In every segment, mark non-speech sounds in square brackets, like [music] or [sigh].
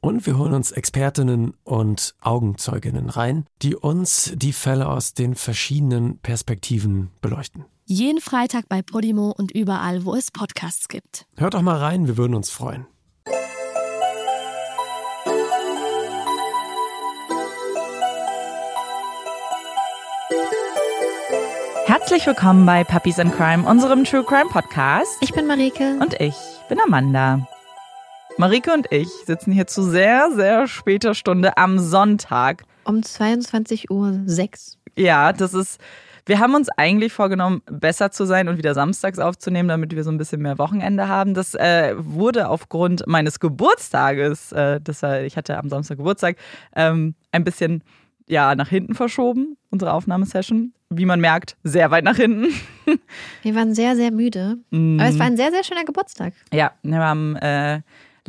Und wir holen uns Expertinnen und Augenzeuginnen rein, die uns die Fälle aus den verschiedenen Perspektiven beleuchten. Jeden Freitag bei Podimo und überall, wo es Podcasts gibt. Hört doch mal rein, wir würden uns freuen. Herzlich willkommen bei Puppies and Crime, unserem True Crime Podcast. Ich bin Marike. Und ich bin Amanda. Marike und ich sitzen hier zu sehr, sehr später Stunde am Sonntag. Um 22.06 Uhr. Ja, das ist wir haben uns eigentlich vorgenommen, besser zu sein und wieder samstags aufzunehmen, damit wir so ein bisschen mehr Wochenende haben. Das äh, wurde aufgrund meines Geburtstages, äh, das, äh, ich hatte am Samstag Geburtstag, ähm, ein bisschen ja, nach hinten verschoben, unsere Aufnahmesession. Wie man merkt, sehr weit nach hinten. Wir waren sehr, sehr müde. Mm. Aber es war ein sehr, sehr schöner Geburtstag. Ja, wir haben äh,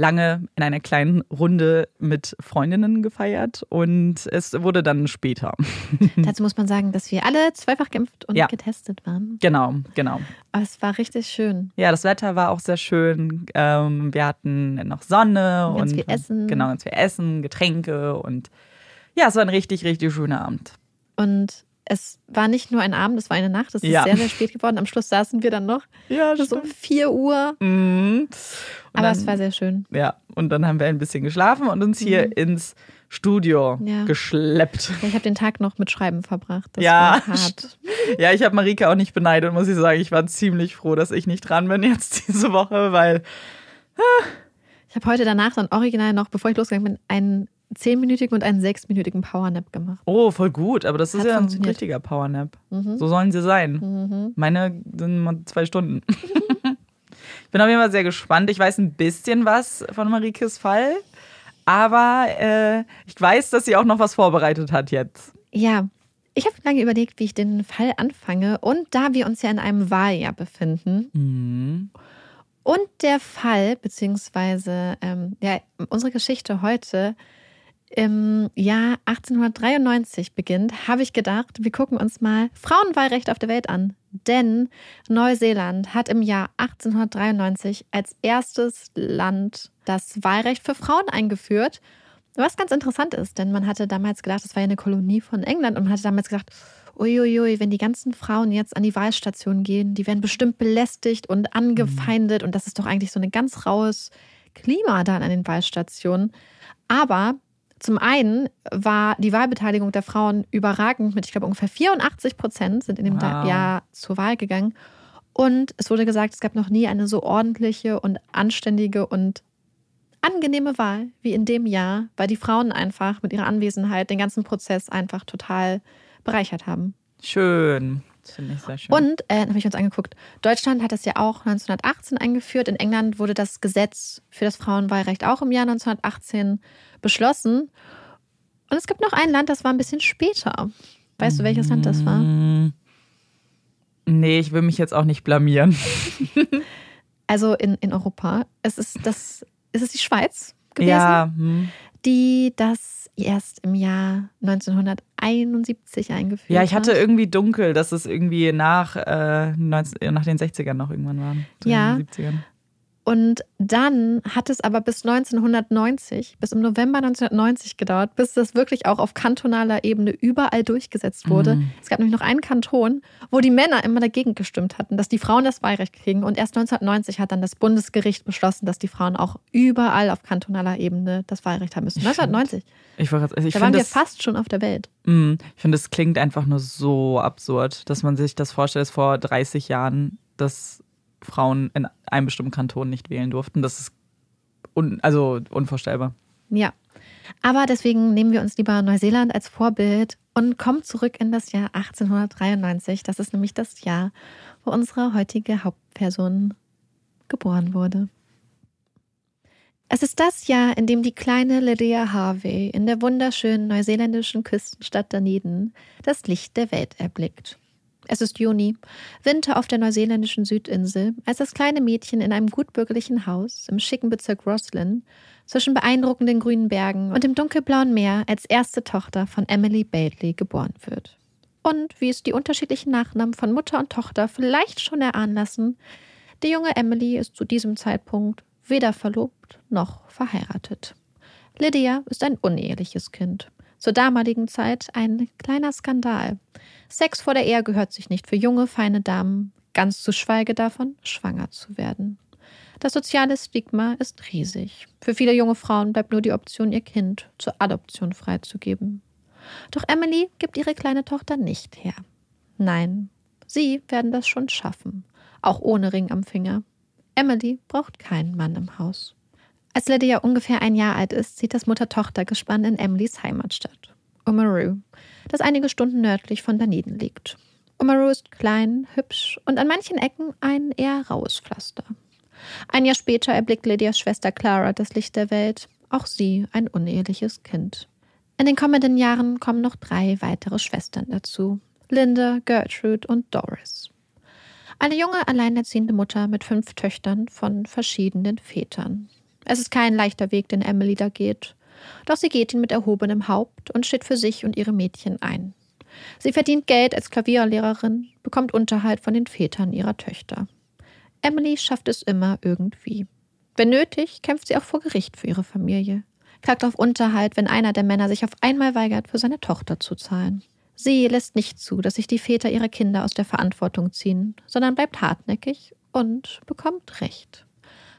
lange in einer kleinen Runde mit Freundinnen gefeiert und es wurde dann später. [laughs] Dazu muss man sagen, dass wir alle zweifach geimpft und ja. getestet waren. Genau, genau. Aber es war richtig schön. Ja, das Wetter war auch sehr schön. Ähm, wir hatten noch Sonne ganz und viel Essen. Genau, ganz viel Essen, Getränke und ja, es war ein richtig, richtig schöner Abend. Und es war nicht nur ein Abend, es war eine Nacht. Es ist ja. sehr, sehr spät geworden. Am Schluss saßen wir dann noch. Ja, so um 4 Uhr. Mhm. Aber dann, es war sehr schön. Ja, und dann haben wir ein bisschen geschlafen und uns hier mhm. ins Studio ja. geschleppt. Ich habe den Tag noch mit Schreiben verbracht. Das ja, [laughs] ja, ich habe Marika auch nicht beneidet, muss ich sagen. Ich war ziemlich froh, dass ich nicht dran bin jetzt [laughs] diese Woche, weil. Ah. Ich habe heute danach dann original noch, bevor ich losgegangen bin, einen zehnminütigen und einen sechsminütigen Powernap gemacht. Oh, voll gut. Aber das ist Hat ja ein richtiger Powernap. Mhm. So sollen sie sein. Mhm. Meine sind mal zwei Stunden. [laughs] ich bin auf jeden Fall sehr gespannt. Ich weiß ein bisschen was von Marikes Fall. Aber äh, ich weiß, dass sie auch noch was vorbereitet hat jetzt. Ja, ich habe lange überlegt, wie ich den Fall anfange. Und da wir uns ja in einem Wahljahr befinden mhm. und der Fall, beziehungsweise ähm, ja, unsere Geschichte heute im Jahr 1893 beginnt, habe ich gedacht, wir gucken uns mal Frauenwahlrecht auf der Welt an. Denn Neuseeland hat im Jahr 1893 als erstes Land das Wahlrecht für Frauen eingeführt. Was ganz interessant ist, denn man hatte damals gedacht, das war ja eine Kolonie von England und man hatte damals gedacht, uiuiui, wenn die ganzen Frauen jetzt an die Wahlstation gehen, die werden bestimmt belästigt und angefeindet und das ist doch eigentlich so ein ganz raues Klima dann an den Wahlstationen. Aber zum einen war die Wahlbeteiligung der Frauen überragend mit, ich glaube, ungefähr 84 Prozent sind in dem wow. Jahr zur Wahl gegangen. Und es wurde gesagt, es gab noch nie eine so ordentliche und anständige und angenehme Wahl wie in dem Jahr, weil die Frauen einfach mit ihrer Anwesenheit den ganzen Prozess einfach total bereichert haben. Schön. Das finde ich sehr schön. Und, äh, habe ich uns angeguckt, Deutschland hat das ja auch 1918 eingeführt. In England wurde das Gesetz für das Frauenwahlrecht auch im Jahr 1918 beschlossen. Und es gibt noch ein Land, das war ein bisschen später. Weißt du, welches Land das war? Mm. Nee, ich will mich jetzt auch nicht blamieren. [laughs] also in, in Europa. Es ist das, ist es die Schweiz gewesen, ja. Hm. Die das erst im Jahr 1971 eingeführt Ja, ich hatte hat. irgendwie dunkel, dass es irgendwie nach, äh, 19, nach den 60ern noch irgendwann war. Ja. 70ern. Und dann hat es aber bis 1990, bis im November 1990 gedauert, bis das wirklich auch auf kantonaler Ebene überall durchgesetzt wurde. Mhm. Es gab nämlich noch einen Kanton, wo die Männer immer dagegen gestimmt hatten, dass die Frauen das Wahlrecht kriegen. Und erst 1990 hat dann das Bundesgericht beschlossen, dass die Frauen auch überall auf kantonaler Ebene das Wahlrecht haben müssen. 1990. Ich war, ich da waren wir das, fast schon auf der Welt. Mh, ich finde, es klingt einfach nur so absurd, dass man sich das vorstellt, dass vor 30 Jahren das Frauen in einem bestimmten Kanton nicht wählen durften. Das ist un also unvorstellbar. Ja. Aber deswegen nehmen wir uns lieber Neuseeland als Vorbild und kommen zurück in das Jahr 1893. Das ist nämlich das Jahr, wo unsere heutige Hauptperson geboren wurde. Es ist das Jahr, in dem die kleine Lydia Harvey in der wunderschönen neuseeländischen Küstenstadt Dunedin das Licht der Welt erblickt. Es ist Juni, Winter auf der neuseeländischen Südinsel, als das kleine Mädchen in einem gutbürgerlichen Haus im schicken Bezirk Roslyn zwischen beeindruckenden grünen Bergen und dem dunkelblauen Meer als erste Tochter von Emily Bailey geboren wird. Und wie es die unterschiedlichen Nachnamen von Mutter und Tochter vielleicht schon erahnen lassen, die junge Emily ist zu diesem Zeitpunkt weder verlobt noch verheiratet. Lydia ist ein uneheliches Kind. Zur damaligen Zeit ein kleiner Skandal. Sex vor der Ehe gehört sich nicht für junge, feine Damen, ganz zu schweige davon, schwanger zu werden. Das soziale Stigma ist riesig. Für viele junge Frauen bleibt nur die Option, ihr Kind zur Adoption freizugeben. Doch Emily gibt ihre kleine Tochter nicht her. Nein, sie werden das schon schaffen, auch ohne Ring am Finger. Emily braucht keinen Mann im Haus. Als Lydia ungefähr ein Jahr alt ist, zieht das Mutter-Tochter-Gespann in Emilys Heimatstadt, Oamaru, das einige Stunden nördlich von Dunedin liegt. Oamaru ist klein, hübsch und an manchen Ecken ein eher raues Pflaster. Ein Jahr später erblickt Lydias Schwester Clara das Licht der Welt, auch sie ein uneheliches Kind. In den kommenden Jahren kommen noch drei weitere Schwestern dazu: Linda, Gertrude und Doris. Eine junge, alleinerziehende Mutter mit fünf Töchtern von verschiedenen Vätern. Es ist kein leichter Weg, den Emily da geht. Doch sie geht ihn mit erhobenem Haupt und steht für sich und ihre Mädchen ein. Sie verdient Geld als Klavierlehrerin, bekommt Unterhalt von den Vätern ihrer Töchter. Emily schafft es immer irgendwie. Wenn nötig, kämpft sie auch vor Gericht für ihre Familie. Klagt auf Unterhalt, wenn einer der Männer sich auf einmal weigert, für seine Tochter zu zahlen. Sie lässt nicht zu, dass sich die Väter ihrer Kinder aus der Verantwortung ziehen, sondern bleibt hartnäckig und bekommt Recht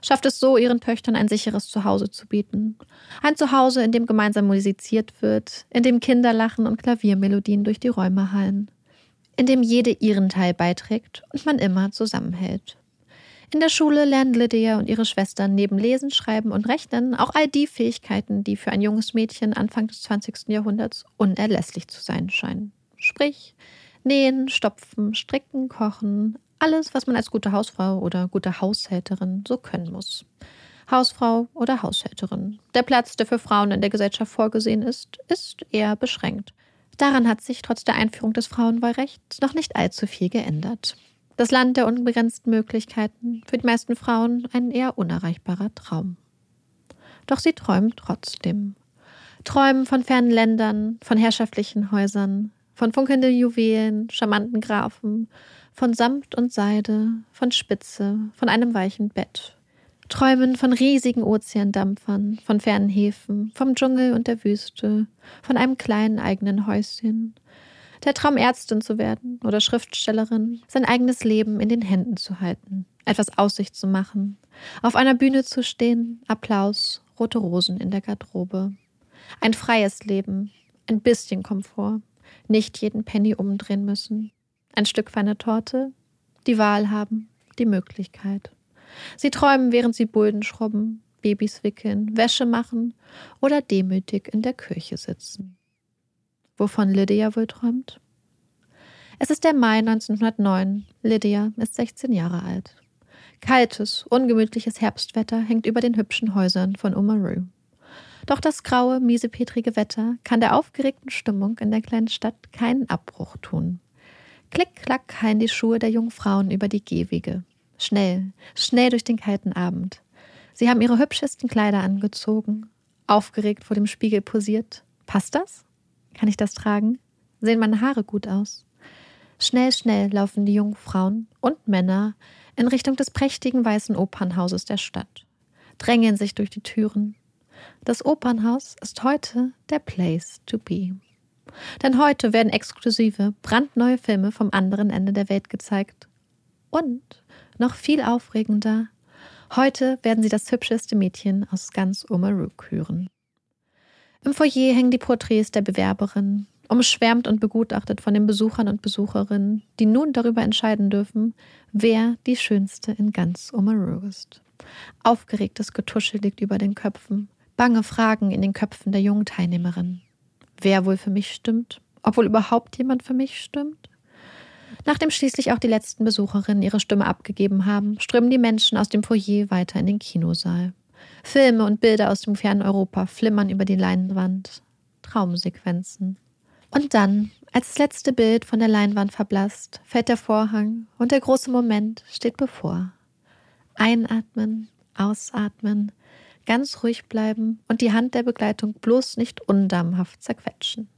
schafft es so, ihren Töchtern ein sicheres Zuhause zu bieten. Ein Zuhause, in dem gemeinsam musiziert wird, in dem Kinder lachen und Klaviermelodien durch die Räume hallen, in dem jede ihren Teil beiträgt und man immer zusammenhält. In der Schule lernen Lydia und ihre Schwestern neben Lesen, Schreiben und Rechnen auch all die Fähigkeiten, die für ein junges Mädchen Anfang des 20. Jahrhunderts unerlässlich zu sein scheinen. Sprich, nähen, stopfen, stricken, kochen, alles, was man als gute Hausfrau oder gute Haushälterin so können muss. Hausfrau oder Haushälterin. Der Platz, der für Frauen in der Gesellschaft vorgesehen ist, ist eher beschränkt. Daran hat sich trotz der Einführung des Frauenwahlrechts noch nicht allzu viel geändert. Das Land der unbegrenzten Möglichkeiten, für die meisten Frauen ein eher unerreichbarer Traum. Doch sie träumen trotzdem. Träumen von fernen Ländern, von herrschaftlichen Häusern, von funkelnden Juwelen, charmanten Grafen, von Samt und Seide, von Spitze, von einem weichen Bett. Träumen von riesigen Ozeandampfern, von fernen Häfen, vom Dschungel und der Wüste, von einem kleinen eigenen Häuschen. Der Traum, Ärztin zu werden oder Schriftstellerin, sein eigenes Leben in den Händen zu halten, etwas Aussicht zu machen, auf einer Bühne zu stehen, Applaus, rote Rosen in der Garderobe. Ein freies Leben, ein bisschen Komfort, nicht jeden Penny umdrehen müssen, ein Stück feine Torte, die Wahl haben, die Möglichkeit. Sie träumen, während sie Bulden schrubben, Babys wickeln, Wäsche machen oder demütig in der Kirche sitzen. Wovon Lydia wohl träumt? Es ist der Mai 1909. Lydia ist 16 Jahre alt. Kaltes, ungemütliches Herbstwetter hängt über den hübschen Häusern von Oamaru. Doch das graue, miesepetrige Wetter kann der aufgeregten Stimmung in der kleinen Stadt keinen Abbruch tun. Klick, klack hallen die Schuhe der jungen Frauen über die Gehwege. Schnell, schnell durch den kalten Abend. Sie haben ihre hübschesten Kleider angezogen, aufgeregt vor dem Spiegel posiert. Passt das? Kann ich das tragen? Sehen meine Haare gut aus? Schnell, schnell laufen die jungen Frauen und Männer in Richtung des prächtigen weißen Opernhauses der Stadt, drängen sich durch die Türen. Das Opernhaus ist heute der Place to be. Denn heute werden exklusive, brandneue Filme vom anderen Ende der Welt gezeigt. Und, noch viel aufregender, heute werden Sie das hübscheste Mädchen aus ganz Omaruk hören. Im Foyer hängen die Porträts der Bewerberin, umschwärmt und begutachtet von den Besuchern und Besucherinnen, die nun darüber entscheiden dürfen, wer die Schönste in ganz Oamaru ist. Aufgeregtes Getuschel liegt über den Köpfen, bange Fragen in den Köpfen der jungen Teilnehmerinnen wer wohl für mich stimmt, ob wohl überhaupt jemand für mich stimmt. Nachdem schließlich auch die letzten Besucherinnen ihre Stimme abgegeben haben, strömen die Menschen aus dem Foyer weiter in den Kinosaal. Filme und Bilder aus dem fernen Europa flimmern über die Leinwand. Traumsequenzen. Und dann, als das letzte Bild von der Leinwand verblasst, fällt der Vorhang und der große Moment steht bevor. Einatmen, ausatmen, ganz ruhig bleiben und die Hand der Begleitung bloß nicht undamhaft zerquetschen.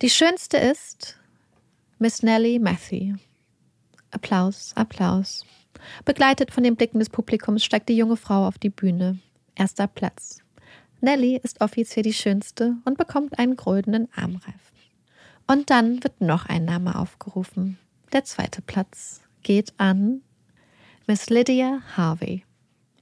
Die schönste ist Miss Nellie Matthew. Applaus, Applaus. Begleitet von den Blicken des Publikums steigt die junge Frau auf die Bühne. Erster Platz. Nellie ist offiziell die schönste und bekommt einen goldenen Armreif. Und dann wird noch ein Name aufgerufen. Der zweite Platz geht an Miss Lydia Harvey.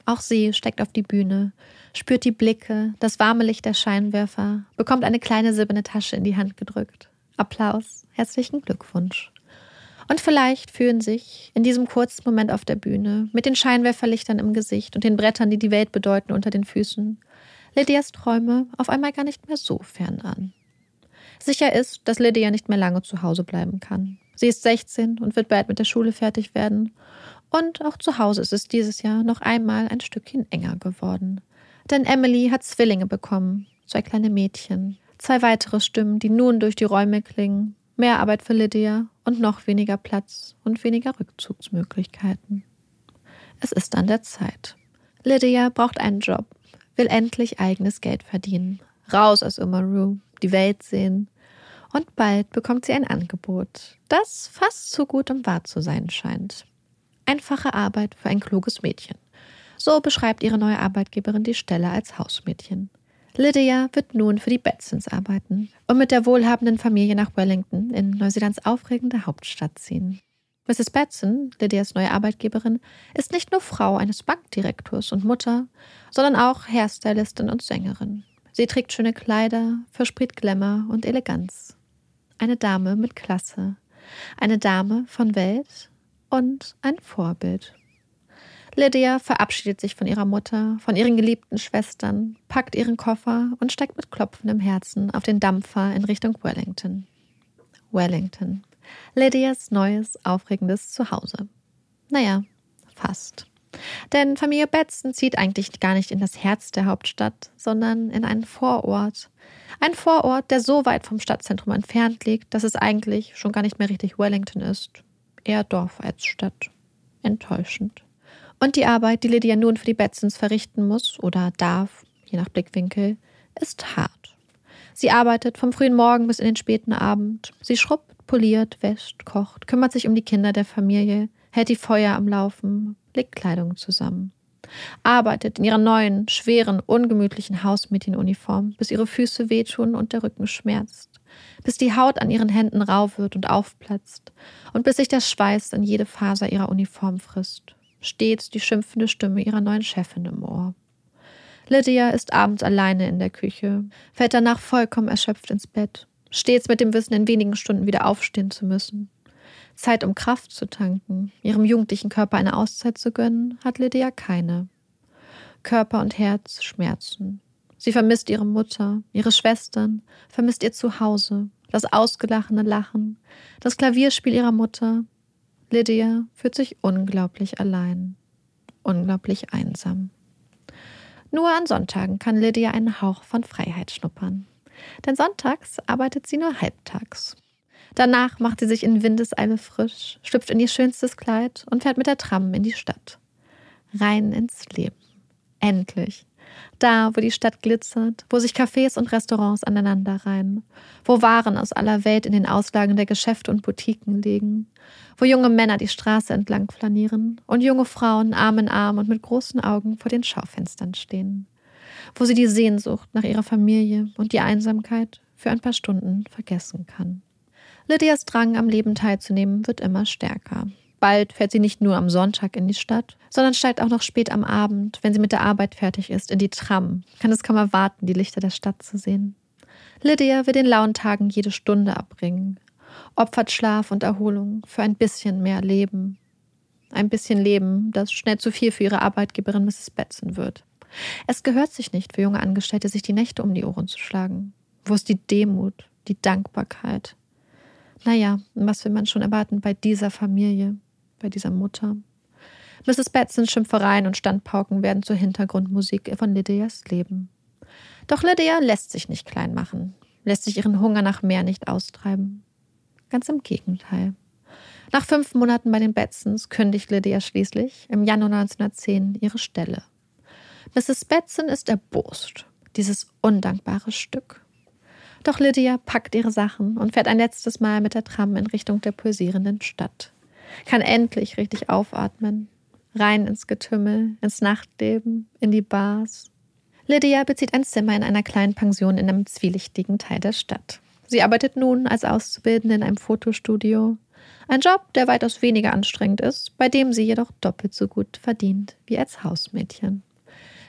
Auch sie steigt auf die Bühne, spürt die Blicke, das warme Licht der Scheinwerfer, bekommt eine kleine silberne Tasche in die Hand gedrückt. Applaus, herzlichen Glückwunsch. Und vielleicht fühlen sich in diesem kurzen Moment auf der Bühne, mit den Scheinwerferlichtern im Gesicht und den Brettern, die die Welt bedeuten, unter den Füßen, Lydias Träume auf einmal gar nicht mehr so fern an. Sicher ist, dass Lydia nicht mehr lange zu Hause bleiben kann. Sie ist 16 und wird bald mit der Schule fertig werden. Und auch zu Hause ist es dieses Jahr noch einmal ein Stückchen enger geworden. Denn Emily hat Zwillinge bekommen, zwei kleine Mädchen, zwei weitere Stimmen, die nun durch die Räume klingen, mehr Arbeit für Lydia und noch weniger Platz und weniger Rückzugsmöglichkeiten. Es ist an der Zeit. Lydia braucht einen Job, will endlich eigenes Geld verdienen, raus aus Umaru, die Welt sehen. Und bald bekommt sie ein Angebot, das fast so gut um wahr zu sein scheint. Einfache Arbeit für ein kluges Mädchen. So beschreibt ihre neue Arbeitgeberin die Stelle als Hausmädchen. Lydia wird nun für die Betsons arbeiten und mit der wohlhabenden Familie nach Wellington in Neuseelands aufregende Hauptstadt ziehen. Mrs. Batson, Lydias neue Arbeitgeberin, ist nicht nur Frau eines Bankdirektors und Mutter, sondern auch Hairstylistin und Sängerin. Sie trägt schöne Kleider, verspricht Glamour und Eleganz. Eine Dame mit Klasse. Eine Dame von Welt und ein Vorbild. Lydia verabschiedet sich von ihrer Mutter, von ihren geliebten Schwestern, packt ihren Koffer und steigt mit klopfendem Herzen auf den Dampfer in Richtung Wellington. Wellington. Lydias neues, aufregendes Zuhause. Naja, fast. Denn Familie Betson zieht eigentlich gar nicht in das Herz der Hauptstadt, sondern in einen Vorort. Ein Vorort, der so weit vom Stadtzentrum entfernt liegt, dass es eigentlich schon gar nicht mehr richtig Wellington ist. Eher Dorf als Stadt. Enttäuschend. Und die Arbeit, die Lydia nun für die Betsons verrichten muss oder darf, je nach Blickwinkel, ist hart. Sie arbeitet vom frühen Morgen bis in den späten Abend. Sie schrubbt, poliert, wäscht, kocht, kümmert sich um die Kinder der Familie, hält die Feuer am Laufen, legt Kleidung zusammen. Arbeitet in ihrer neuen, schweren, ungemütlichen Hausmädchenuniform, bis ihre Füße wehtun und der Rücken schmerzt, bis die Haut an ihren Händen rau wird und aufplatzt und bis sich der Schweiß in jede Faser ihrer Uniform frisst. Stets die schimpfende Stimme ihrer neuen Chefin im Ohr. Lydia ist abends alleine in der Küche, fällt danach vollkommen erschöpft ins Bett, stets mit dem Wissen, in wenigen Stunden wieder aufstehen zu müssen. Zeit, um Kraft zu tanken, ihrem jugendlichen Körper eine Auszeit zu gönnen, hat Lydia keine. Körper und Herz schmerzen. Sie vermisst ihre Mutter, ihre Schwestern, vermisst ihr Zuhause, das ausgelachene Lachen, das Klavierspiel ihrer Mutter. Lydia fühlt sich unglaublich allein, unglaublich einsam. Nur an Sonntagen kann Lydia einen Hauch von Freiheit schnuppern. Denn sonntags arbeitet sie nur halbtags. Danach macht sie sich in Windeseile frisch, schlüpft in ihr schönstes Kleid und fährt mit der Tram in die Stadt. Rein ins Leben. Endlich. Da, wo die Stadt glitzert, wo sich Cafés und Restaurants aneinanderreihen, wo Waren aus aller Welt in den Auslagen der Geschäfte und Boutiquen liegen, wo junge Männer die Straße entlang flanieren und junge Frauen Arm in Arm und mit großen Augen vor den Schaufenstern stehen, wo sie die Sehnsucht nach ihrer Familie und die Einsamkeit für ein paar Stunden vergessen kann. Lydias Drang, am Leben teilzunehmen, wird immer stärker. Bald fährt sie nicht nur am Sonntag in die Stadt, sondern steigt auch noch spät am Abend, wenn sie mit der Arbeit fertig ist, in die Tram. Kann es kaum erwarten, die Lichter der Stadt zu sehen. Lydia will den lauen Tagen jede Stunde abbringen, opfert Schlaf und Erholung für ein bisschen mehr Leben. Ein bisschen Leben, das schnell zu viel für ihre Arbeitgeberin Mrs. Betson wird. Es gehört sich nicht für junge Angestellte, sich die Nächte um die Ohren zu schlagen. Wo ist die Demut, die Dankbarkeit, naja, was will man schon erwarten bei dieser Familie, bei dieser Mutter? Mrs. Betsons Schimpfereien und Standpauken werden zur Hintergrundmusik von Lydias Leben. Doch Lydia lässt sich nicht klein machen. lässt sich ihren Hunger nach mehr nicht austreiben. Ganz im Gegenteil. Nach fünf Monaten bei den Betsons kündigt Lydia schließlich im Januar 1910 ihre Stelle. Mrs. Betson ist erbost, dieses undankbare Stück. Doch Lydia packt ihre Sachen und fährt ein letztes Mal mit der Tram in Richtung der pulsierenden Stadt. Kann endlich richtig aufatmen. Rein ins Getümmel, ins Nachtleben, in die Bars. Lydia bezieht ein Zimmer in einer kleinen Pension in einem zwielichtigen Teil der Stadt. Sie arbeitet nun als Auszubildende in einem Fotostudio. Ein Job, der weitaus weniger anstrengend ist, bei dem sie jedoch doppelt so gut verdient wie als Hausmädchen.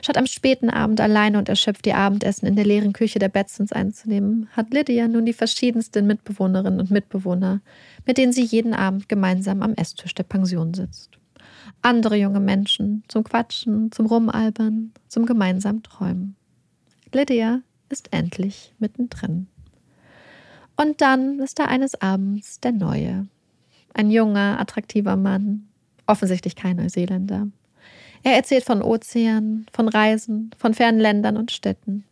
Statt am späten Abend alleine und erschöpft ihr Abendessen in der leeren Küche der Betsons einzunehmen, hat Lydia nun die verschiedensten Mitbewohnerinnen und Mitbewohner, mit denen sie jeden Abend gemeinsam am Esstisch der Pension sitzt. Andere junge Menschen zum Quatschen, zum Rumalbern, zum gemeinsamen Träumen. Lydia ist endlich mittendrin. Und dann ist da eines Abends der Neue. Ein junger, attraktiver Mann, offensichtlich kein Neuseeländer. Er erzählt von Ozeanen, von Reisen, von fernen Ländern und Städten.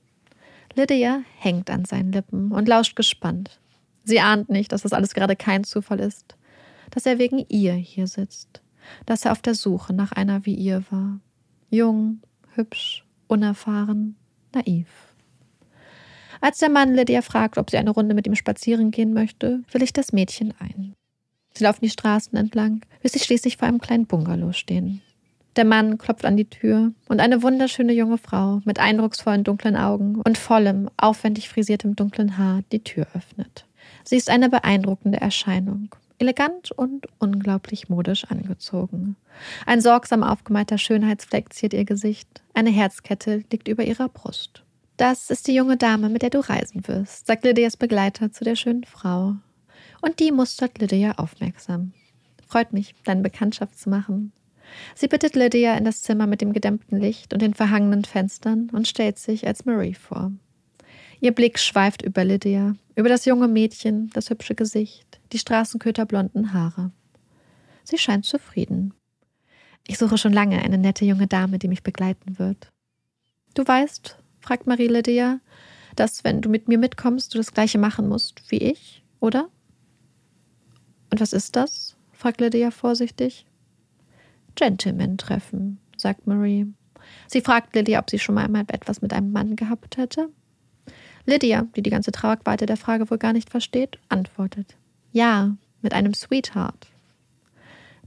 Lydia hängt an seinen Lippen und lauscht gespannt. Sie ahnt nicht, dass das alles gerade kein Zufall ist, dass er wegen ihr hier sitzt, dass er auf der Suche nach einer wie ihr war. Jung, hübsch, unerfahren, naiv. Als der Mann Lydia fragt, ob sie eine Runde mit ihm spazieren gehen möchte, will ich das Mädchen ein. Sie laufen die Straßen entlang, bis sie schließlich vor einem kleinen Bungalow stehen. Der Mann klopft an die Tür und eine wunderschöne junge Frau mit eindrucksvollen dunklen Augen und vollem, aufwendig frisiertem dunklen Haar die Tür öffnet. Sie ist eine beeindruckende Erscheinung, elegant und unglaublich modisch angezogen. Ein sorgsam aufgemalter Schönheitsfleck ziert ihr Gesicht, eine Herzkette liegt über ihrer Brust. Das ist die junge Dame, mit der du reisen wirst, sagt Lydias Begleiter zu der schönen Frau. Und die mustert Lydia aufmerksam. Freut mich, deine Bekanntschaft zu machen. Sie bittet Lydia in das Zimmer mit dem gedämmten Licht und den verhangenen Fenstern und stellt sich als Marie vor. Ihr Blick schweift über Lydia, über das junge Mädchen, das hübsche Gesicht, die straßenköterblonden Haare. Sie scheint zufrieden. Ich suche schon lange eine nette junge Dame, die mich begleiten wird. Du weißt, fragt Marie Lydia, dass, wenn du mit mir mitkommst, du das gleiche machen musst wie ich, oder? Und was ist das? fragt Lydia vorsichtig. Gentleman-Treffen, sagt Marie. Sie fragt Lydia, ob sie schon mal etwas mit einem Mann gehabt hätte. Lydia, die die ganze Tragweite der Frage wohl gar nicht versteht, antwortet: Ja, mit einem Sweetheart.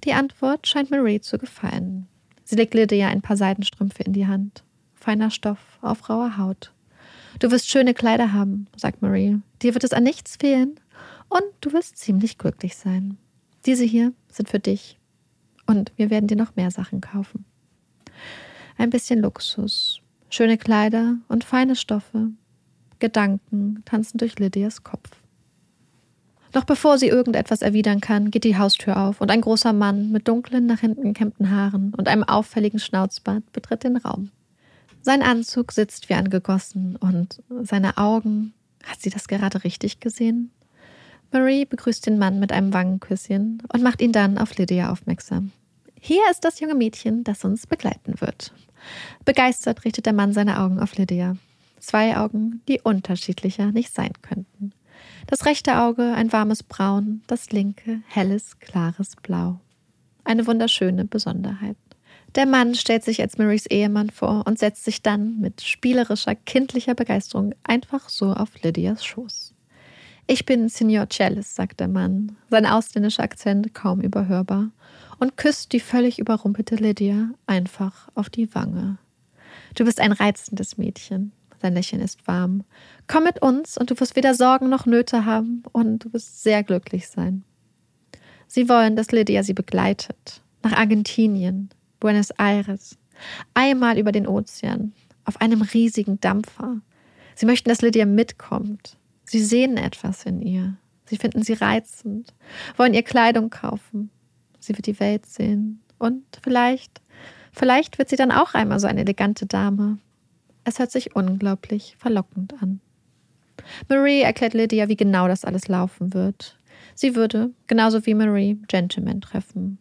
Die Antwort scheint Marie zu gefallen. Sie legt Lydia ein paar Seidenstrümpfe in die Hand. Feiner Stoff auf rauer Haut. Du wirst schöne Kleider haben, sagt Marie. Dir wird es an nichts fehlen und du wirst ziemlich glücklich sein. Diese hier sind für dich. Und wir werden dir noch mehr Sachen kaufen. Ein bisschen Luxus, schöne Kleider und feine Stoffe. Gedanken tanzen durch Lydias Kopf. Doch bevor sie irgendetwas erwidern kann, geht die Haustür auf und ein großer Mann mit dunklen, nach hinten gekämmten Haaren und einem auffälligen Schnauzbart betritt den Raum. Sein Anzug sitzt wie angegossen und seine Augen. Hat sie das gerade richtig gesehen? Marie begrüßt den Mann mit einem Wangenküsschen und macht ihn dann auf Lydia aufmerksam. Hier ist das junge Mädchen, das uns begleiten wird. Begeistert richtet der Mann seine Augen auf Lydia. Zwei Augen, die unterschiedlicher nicht sein könnten. Das rechte Auge ein warmes Braun, das linke helles, klares Blau. Eine wunderschöne Besonderheit. Der Mann stellt sich als Marys Ehemann vor und setzt sich dann mit spielerischer, kindlicher Begeisterung einfach so auf Lydias Schoß. Ich bin Signor Cellis, sagt der Mann, sein ausländischer Akzent kaum überhörbar und küsst die völlig überrumpelte Lydia einfach auf die Wange. Du bist ein reizendes Mädchen. Sein Lächeln ist warm. Komm mit uns und du wirst weder Sorgen noch Nöte haben und du wirst sehr glücklich sein. Sie wollen, dass Lydia sie begleitet. Nach Argentinien, Buenos Aires, einmal über den Ozean, auf einem riesigen Dampfer. Sie möchten, dass Lydia mitkommt. Sie sehen etwas in ihr. Sie finden sie reizend, wollen ihr Kleidung kaufen, Sie wird die Welt sehen. Und vielleicht, vielleicht wird sie dann auch einmal so eine elegante Dame. Es hört sich unglaublich verlockend an. Marie erklärt Lydia, wie genau das alles laufen wird. Sie würde, genauso wie Marie, Gentlemen treffen.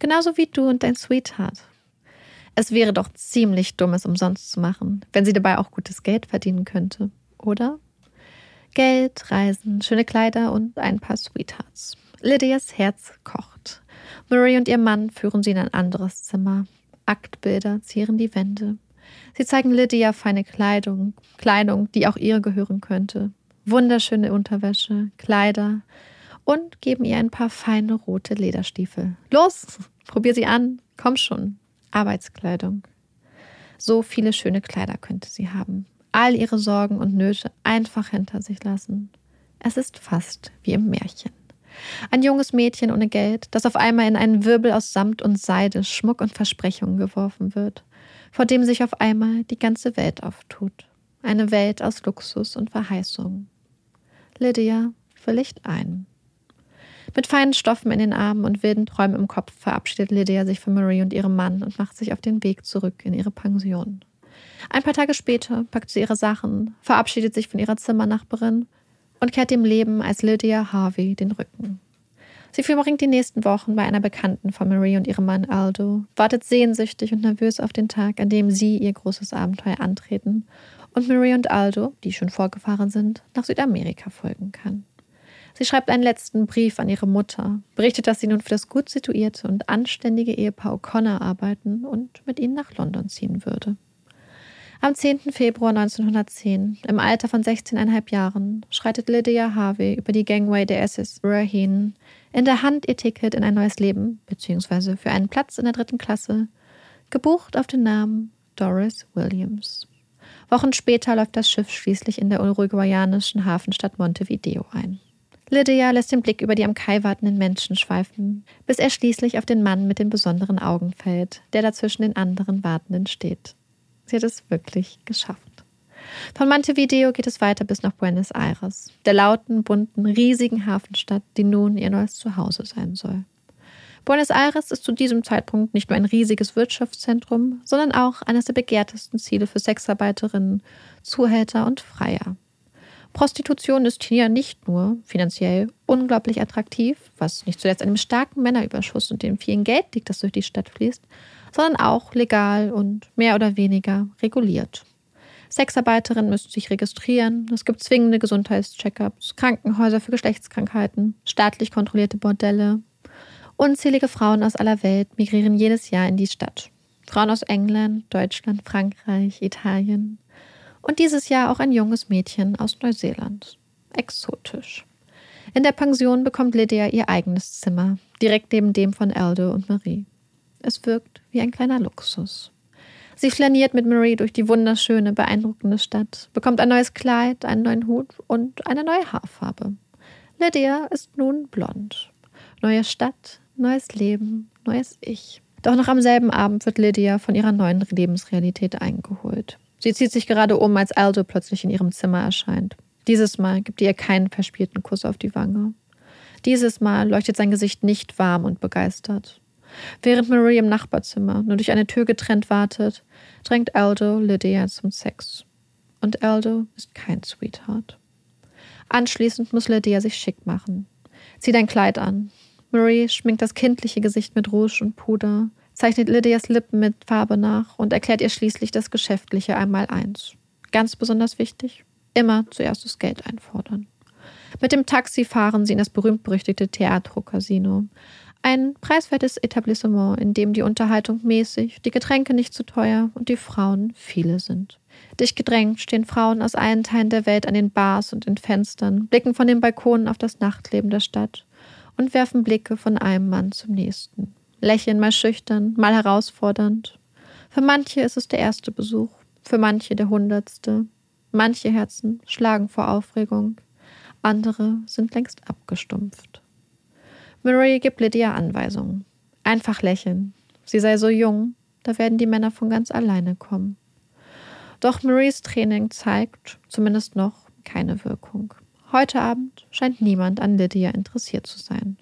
Genauso wie du und dein Sweetheart. Es wäre doch ziemlich dumm, es umsonst zu machen, wenn sie dabei auch gutes Geld verdienen könnte, oder? Geld, Reisen, schöne Kleider und ein paar Sweethearts. Lydias Herz kocht. Marie und ihr Mann führen sie in ein anderes Zimmer. Aktbilder zieren die Wände. Sie zeigen Lydia feine Kleidung, Kleidung, die auch ihr gehören könnte. Wunderschöne Unterwäsche, Kleider und geben ihr ein paar feine rote Lederstiefel. Los, [laughs] probier sie an, komm schon. Arbeitskleidung. So viele schöne Kleider könnte sie haben. All ihre Sorgen und Nöte einfach hinter sich lassen. Es ist fast wie im Märchen. Ein junges Mädchen ohne Geld, das auf einmal in einen Wirbel aus Samt und Seide, Schmuck und Versprechungen geworfen wird, vor dem sich auf einmal die ganze Welt auftut. Eine Welt aus Luxus und Verheißung. Lydia willigt ein. Mit feinen Stoffen in den Armen und wilden Träumen im Kopf verabschiedet Lydia sich von Marie und ihrem Mann und macht sich auf den Weg zurück in ihre Pension. Ein paar Tage später packt sie ihre Sachen, verabschiedet sich von ihrer Zimmernachbarin und kehrt dem Leben als Lydia Harvey den Rücken. Sie verbringt die nächsten Wochen bei einer Bekannten von Marie und ihrem Mann Aldo, wartet sehnsüchtig und nervös auf den Tag, an dem sie ihr großes Abenteuer antreten und Marie und Aldo, die schon vorgefahren sind, nach Südamerika folgen kann. Sie schreibt einen letzten Brief an ihre Mutter, berichtet, dass sie nun für das gut situierte und anständige Ehepaar O'Connor arbeiten und mit ihnen nach London ziehen würde. Am 10. Februar 1910, im Alter von 16,5 Jahren, schreitet Lydia Harvey über die Gangway der SS Raheen, in der Hand ihr Ticket in ein neues Leben, beziehungsweise für einen Platz in der dritten Klasse, gebucht auf den Namen Doris Williams. Wochen später läuft das Schiff schließlich in der uruguayanischen Hafenstadt Montevideo ein. Lydia lässt den Blick über die am Kai wartenden Menschen schweifen, bis er schließlich auf den Mann mit den besonderen Augen fällt, der da zwischen den anderen Wartenden steht. Sie hat es wirklich geschafft. Von Montevideo geht es weiter bis nach Buenos Aires, der lauten, bunten, riesigen Hafenstadt, die nun ihr neues Zuhause sein soll. Buenos Aires ist zu diesem Zeitpunkt nicht nur ein riesiges Wirtschaftszentrum, sondern auch eines der begehrtesten Ziele für Sexarbeiterinnen, Zuhälter und Freier. Prostitution ist hier nicht nur finanziell unglaublich attraktiv, was nicht zuletzt dem starken Männerüberschuss und dem vielen Geld liegt, das durch die Stadt fließt, sondern auch legal und mehr oder weniger reguliert. Sexarbeiterinnen müssen sich registrieren, es gibt zwingende Gesundheitscheckups, Krankenhäuser für Geschlechtskrankheiten, staatlich kontrollierte Bordelle. Unzählige Frauen aus aller Welt migrieren jedes Jahr in die Stadt. Frauen aus England, Deutschland, Frankreich, Italien. Und dieses Jahr auch ein junges Mädchen aus Neuseeland. Exotisch. In der Pension bekommt Lydia ihr eigenes Zimmer, direkt neben dem von Aldo und Marie. Es wirkt wie ein kleiner Luxus. Sie flaniert mit Marie durch die wunderschöne, beeindruckende Stadt, bekommt ein neues Kleid, einen neuen Hut und eine neue Haarfarbe. Lydia ist nun blond. Neue Stadt, neues Leben, neues Ich. Doch noch am selben Abend wird Lydia von ihrer neuen Lebensrealität eingeholt. Sie zieht sich gerade um, als Aldo plötzlich in ihrem Zimmer erscheint. Dieses Mal gibt ihr keinen verspielten Kuss auf die Wange. Dieses Mal leuchtet sein Gesicht nicht warm und begeistert. Während Marie im Nachbarzimmer nur durch eine Tür getrennt wartet, drängt Aldo Lydia zum Sex. Und Aldo ist kein Sweetheart. Anschließend muss Lydia sich schick machen. Zieht ein Kleid an. Marie schminkt das kindliche Gesicht mit Rouge und Puder, zeichnet Lydias Lippen mit Farbe nach und erklärt ihr schließlich das Geschäftliche einmal eins. Ganz besonders wichtig, immer zuerst das Geld einfordern. Mit dem Taxi fahren sie in das berühmt-berüchtigte Teatro Casino, ein preiswertes Etablissement, in dem die Unterhaltung mäßig, die Getränke nicht zu teuer und die Frauen viele sind. Dicht gedrängt stehen Frauen aus allen Teilen der Welt an den Bars und den Fenstern, blicken von den Balkonen auf das Nachtleben der Stadt und werfen Blicke von einem Mann zum nächsten. Lächeln mal schüchtern, mal herausfordernd. Für manche ist es der erste Besuch, für manche der hundertste. Manche Herzen schlagen vor Aufregung, andere sind längst abgestumpft. Marie gibt Lydia Anweisungen. Einfach lächeln. Sie sei so jung, da werden die Männer von ganz alleine kommen. Doch Maries Training zeigt, zumindest noch, keine Wirkung. Heute Abend scheint niemand an Lydia interessiert zu sein.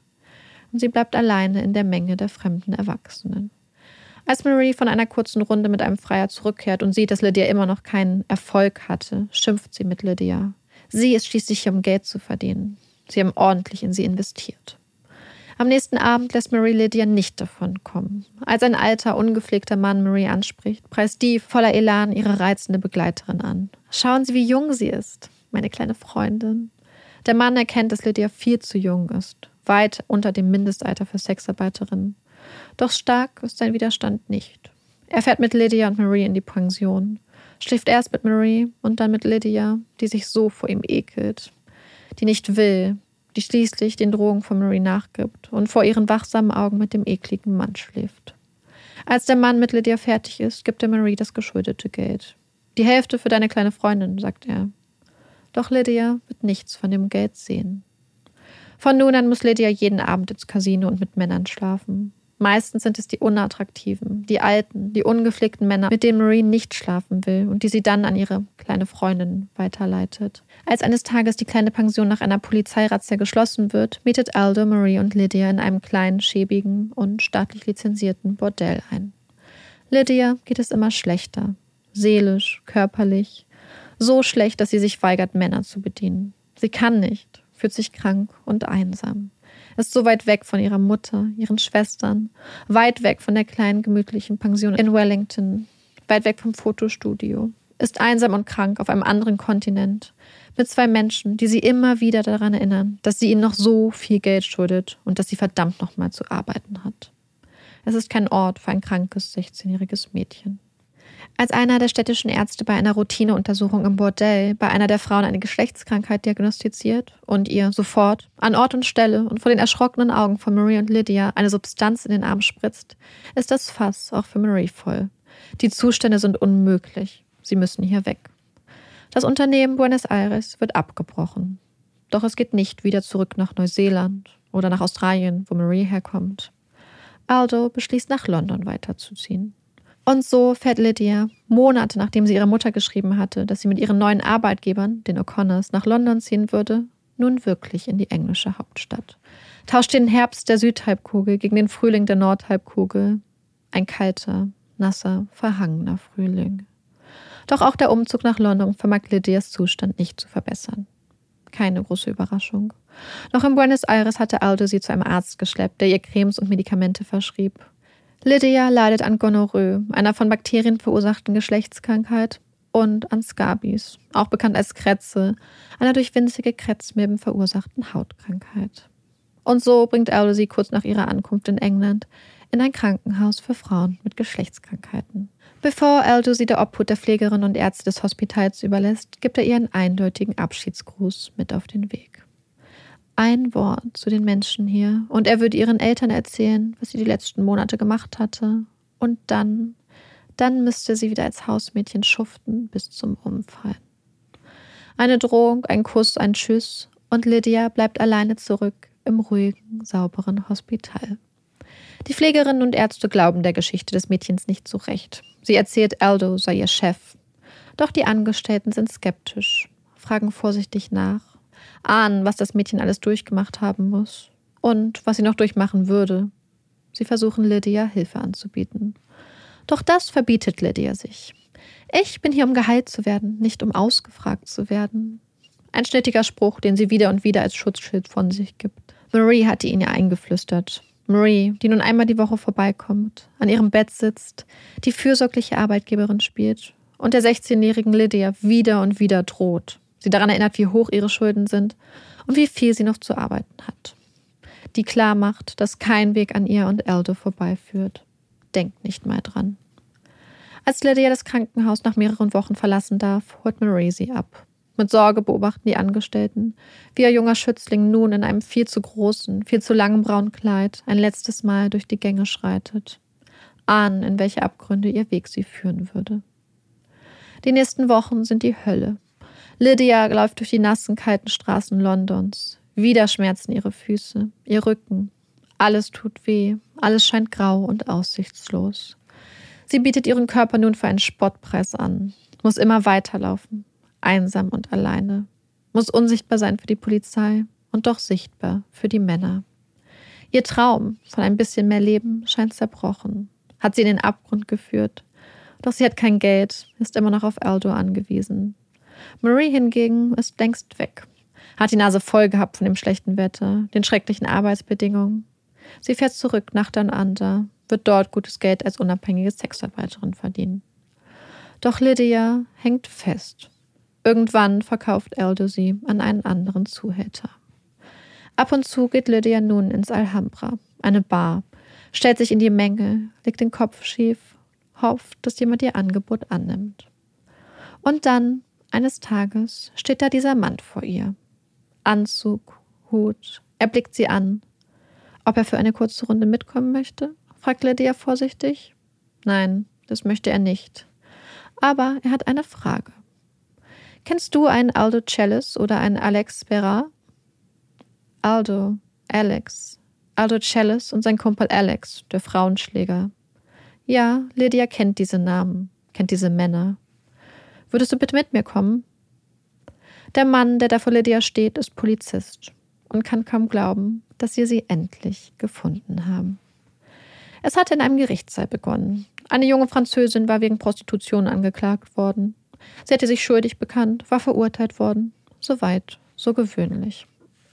Und sie bleibt alleine in der Menge der fremden Erwachsenen. Als Marie von einer kurzen Runde mit einem Freier zurückkehrt und sieht, dass Lydia immer noch keinen Erfolg hatte, schimpft sie mit Lydia. Sie ist schließlich hier, um Geld zu verdienen. Sie haben ordentlich in sie investiert. Am nächsten Abend lässt Marie Lydia nicht davon kommen. Als ein alter, ungepflegter Mann Marie anspricht, preist die voller Elan ihre reizende Begleiterin an. Schauen Sie, wie jung sie ist. meine kleine Freundin. Der Mann erkennt, dass Lydia viel zu jung ist, weit unter dem Mindestalter für Sexarbeiterinnen. Doch stark ist sein Widerstand nicht. Er fährt mit Lydia und Marie in die Pension, schläft erst mit Marie und dann mit Lydia, die sich so vor ihm ekelt, die nicht will, die schließlich den Drogen von Marie nachgibt und vor ihren wachsamen Augen mit dem ekligen Mann schläft. Als der Mann mit Lydia fertig ist, gibt er Marie das geschuldete Geld. Die Hälfte für deine kleine Freundin, sagt er. Doch Lydia wird nichts von dem Geld sehen. Von nun an muss Lydia jeden Abend ins Casino und mit Männern schlafen. Meistens sind es die unattraktiven, die alten, die ungepflegten Männer, mit denen Marie nicht schlafen will und die sie dann an ihre kleine Freundin weiterleitet. Als eines Tages die kleine Pension nach einer Polizeirazzia geschlossen wird, mietet Aldo, Marie und Lydia in einem kleinen, schäbigen und staatlich lizenzierten Bordell ein. Lydia geht es immer schlechter. Seelisch, körperlich. So schlecht, dass sie sich weigert, Männer zu bedienen. Sie kann nicht, fühlt sich krank und einsam ist so weit weg von ihrer Mutter, ihren Schwestern, weit weg von der kleinen gemütlichen Pension in Wellington, weit weg vom Fotostudio, ist einsam und krank auf einem anderen Kontinent, mit zwei Menschen, die sie immer wieder daran erinnern, dass sie ihnen noch so viel Geld schuldet und dass sie verdammt nochmal zu arbeiten hat. Es ist kein Ort für ein krankes 16-jähriges Mädchen. Als einer der städtischen Ärzte bei einer Routineuntersuchung im Bordell bei einer der Frauen eine Geschlechtskrankheit diagnostiziert und ihr sofort an Ort und Stelle und vor den erschrockenen Augen von Marie und Lydia eine Substanz in den Arm spritzt, ist das Fass auch für Marie voll. Die Zustände sind unmöglich. Sie müssen hier weg. Das Unternehmen Buenos Aires wird abgebrochen. Doch es geht nicht wieder zurück nach Neuseeland oder nach Australien, wo Marie herkommt. Aldo beschließt, nach London weiterzuziehen. Und so fährt Lydia, Monate nachdem sie ihrer Mutter geschrieben hatte, dass sie mit ihren neuen Arbeitgebern, den O'Connors, nach London ziehen würde, nun wirklich in die englische Hauptstadt. Tauscht den Herbst der Südhalbkugel gegen den Frühling der Nordhalbkugel. Ein kalter, nasser, verhangener Frühling. Doch auch der Umzug nach London vermag Lydias Zustand nicht zu verbessern. Keine große Überraschung. Noch in Buenos Aires hatte Aldo sie zu einem Arzt geschleppt, der ihr Cremes und Medikamente verschrieb. Lydia leidet an Gonorrhoe, einer von Bakterien verursachten Geschlechtskrankheit, und an Scabies, auch bekannt als Krätze, einer durch winzige Krätzmilben verursachten Hautkrankheit. Und so bringt Aldo sie kurz nach ihrer Ankunft in England in ein Krankenhaus für Frauen mit Geschlechtskrankheiten. Bevor Aldo sie der Obhut der Pflegerin und Ärzte des Hospitals überlässt, gibt er ihr einen eindeutigen Abschiedsgruß mit auf den Weg ein Wort zu den Menschen hier und er würde ihren Eltern erzählen, was sie die letzten Monate gemacht hatte. Und dann, dann müsste sie wieder als Hausmädchen schuften bis zum Umfallen. Eine Drohung, ein Kuss, ein Tschüss und Lydia bleibt alleine zurück im ruhigen, sauberen Hospital. Die Pflegerinnen und Ärzte glauben der Geschichte des Mädchens nicht zurecht. Sie erzählt, Aldo sei ihr Chef. Doch die Angestellten sind skeptisch, fragen vorsichtig nach ahnen, was das Mädchen alles durchgemacht haben muss und was sie noch durchmachen würde. Sie versuchen Lydia Hilfe anzubieten. Doch das verbietet Lydia sich. Ich bin hier, um geheilt zu werden, nicht um ausgefragt zu werden. Ein schnittiger Spruch, den sie wieder und wieder als Schutzschild von sich gibt. Marie hatte ihn ihr eingeflüstert. Marie, die nun einmal die Woche vorbeikommt, an ihrem Bett sitzt, die fürsorgliche Arbeitgeberin spielt und der 16-jährigen Lydia wieder und wieder droht sie daran erinnert, wie hoch ihre Schulden sind und wie viel sie noch zu arbeiten hat. Die klar macht, dass kein Weg an ihr und Elde vorbeiführt. Denkt nicht mal dran. Als Lydia das Krankenhaus nach mehreren Wochen verlassen darf, holt Marie sie ab. Mit Sorge beobachten die Angestellten, wie ihr junger Schützling nun in einem viel zu großen, viel zu langen braunen Kleid ein letztes Mal durch die Gänge schreitet. Ahnen, in welche Abgründe ihr Weg sie führen würde. Die nächsten Wochen sind die Hölle. Lydia läuft durch die nassen, kalten Straßen Londons. Wieder schmerzen ihre Füße, ihr Rücken. Alles tut weh, alles scheint grau und aussichtslos. Sie bietet ihren Körper nun für einen Spottpreis an, muss immer weiterlaufen, einsam und alleine, muss unsichtbar sein für die Polizei und doch sichtbar für die Männer. Ihr Traum von ein bisschen mehr Leben scheint zerbrochen, hat sie in den Abgrund geführt. Doch sie hat kein Geld, ist immer noch auf Aldo angewiesen. Marie hingegen ist längst weg. Hat die Nase voll gehabt von dem schlechten Wetter, den schrecklichen Arbeitsbedingungen. Sie fährt zurück nach Under, wird dort gutes Geld als unabhängige Sexarbeiterin verdienen. Doch Lydia hängt fest. Irgendwann verkauft Aldo sie an einen anderen Zuhälter. Ab und zu geht Lydia nun ins Alhambra, eine Bar, stellt sich in die Menge, legt den Kopf schief, hofft, dass jemand ihr Angebot annimmt. Und dann, eines Tages, steht da dieser Mann vor ihr. Anzug, Hut, er blickt sie an. Ob er für eine kurze Runde mitkommen möchte? fragt Lydia vorsichtig. Nein, das möchte er nicht. Aber er hat eine Frage. Kennst du einen Aldo Cellis oder einen Alex Berra? Aldo, Alex, Aldo Cellis und sein Kumpel Alex, der Frauenschläger. Ja, Lydia kennt diese Namen, kennt diese Männer. Würdest du bitte mit mir kommen? Der Mann, der da vor Lydia steht, ist Polizist und kann kaum glauben, dass sie sie endlich gefunden haben. Es hatte in einem Gerichtssaal begonnen. Eine junge Französin war wegen Prostitution angeklagt worden. Sie hatte sich schuldig bekannt, war verurteilt worden. Soweit, so gewöhnlich.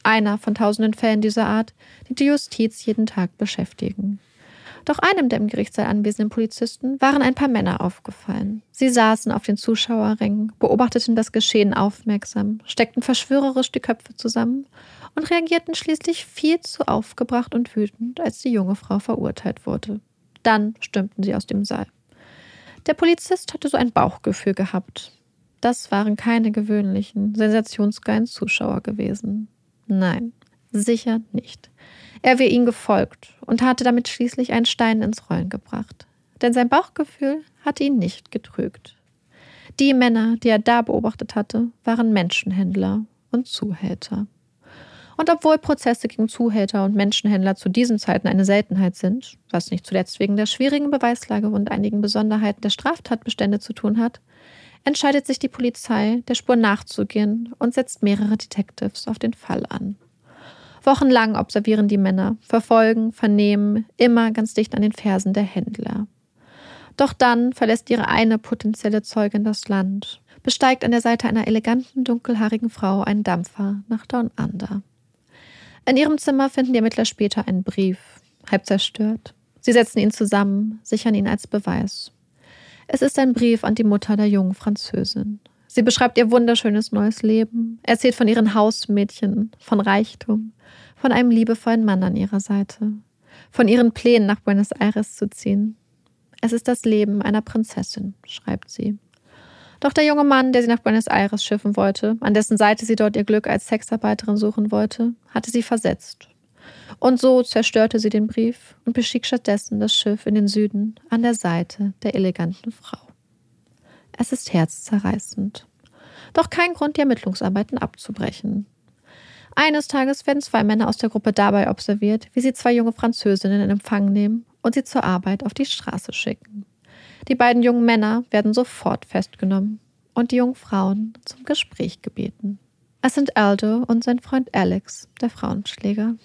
Einer von tausenden Fällen dieser Art, die die Justiz jeden Tag beschäftigen. Doch einem der im Gerichtssaal anwesenden Polizisten waren ein paar Männer aufgefallen. Sie saßen auf den Zuschauerrängen, beobachteten das Geschehen aufmerksam, steckten verschwörerisch die Köpfe zusammen und reagierten schließlich viel zu aufgebracht und wütend, als die junge Frau verurteilt wurde. Dann stürmten sie aus dem Saal. Der Polizist hatte so ein Bauchgefühl gehabt. Das waren keine gewöhnlichen, sensationsgeilen Zuschauer gewesen. Nein, sicher nicht. Er wäre ihnen gefolgt und hatte damit schließlich einen Stein ins Rollen gebracht. Denn sein Bauchgefühl hatte ihn nicht getrügt. Die Männer, die er da beobachtet hatte, waren Menschenhändler und Zuhälter. Und obwohl Prozesse gegen Zuhälter und Menschenhändler zu diesen Zeiten eine Seltenheit sind, was nicht zuletzt wegen der schwierigen Beweislage und einigen Besonderheiten der Straftatbestände zu tun hat, entscheidet sich die Polizei, der Spur nachzugehen und setzt mehrere Detectives auf den Fall an. Wochenlang observieren die Männer, verfolgen, vernehmen, immer ganz dicht an den Fersen der Händler. Doch dann verlässt ihre eine potenzielle Zeugin das Land, besteigt an der Seite einer eleganten, dunkelhaarigen Frau einen Dampfer nach Down Under. In ihrem Zimmer finden die Ermittler später einen Brief, halb zerstört. Sie setzen ihn zusammen, sichern ihn als Beweis. Es ist ein Brief an die Mutter der jungen Französin. Sie beschreibt ihr wunderschönes neues Leben, erzählt von ihren Hausmädchen, von Reichtum, von einem liebevollen Mann an ihrer Seite, von ihren Plänen nach Buenos Aires zu ziehen. Es ist das Leben einer Prinzessin, schreibt sie. Doch der junge Mann, der sie nach Buenos Aires schiffen wollte, an dessen Seite sie dort ihr Glück als Sexarbeiterin suchen wollte, hatte sie versetzt. Und so zerstörte sie den Brief und bestieg stattdessen das Schiff in den Süden an der Seite der eleganten Frau. Es ist herzzerreißend. Doch kein Grund, die Ermittlungsarbeiten abzubrechen. Eines Tages werden zwei Männer aus der Gruppe dabei observiert, wie sie zwei junge Französinnen in Empfang nehmen und sie zur Arbeit auf die Straße schicken. Die beiden jungen Männer werden sofort festgenommen und die jungen Frauen zum Gespräch gebeten. Es sind Aldo und sein Freund Alex, der Frauenschläger.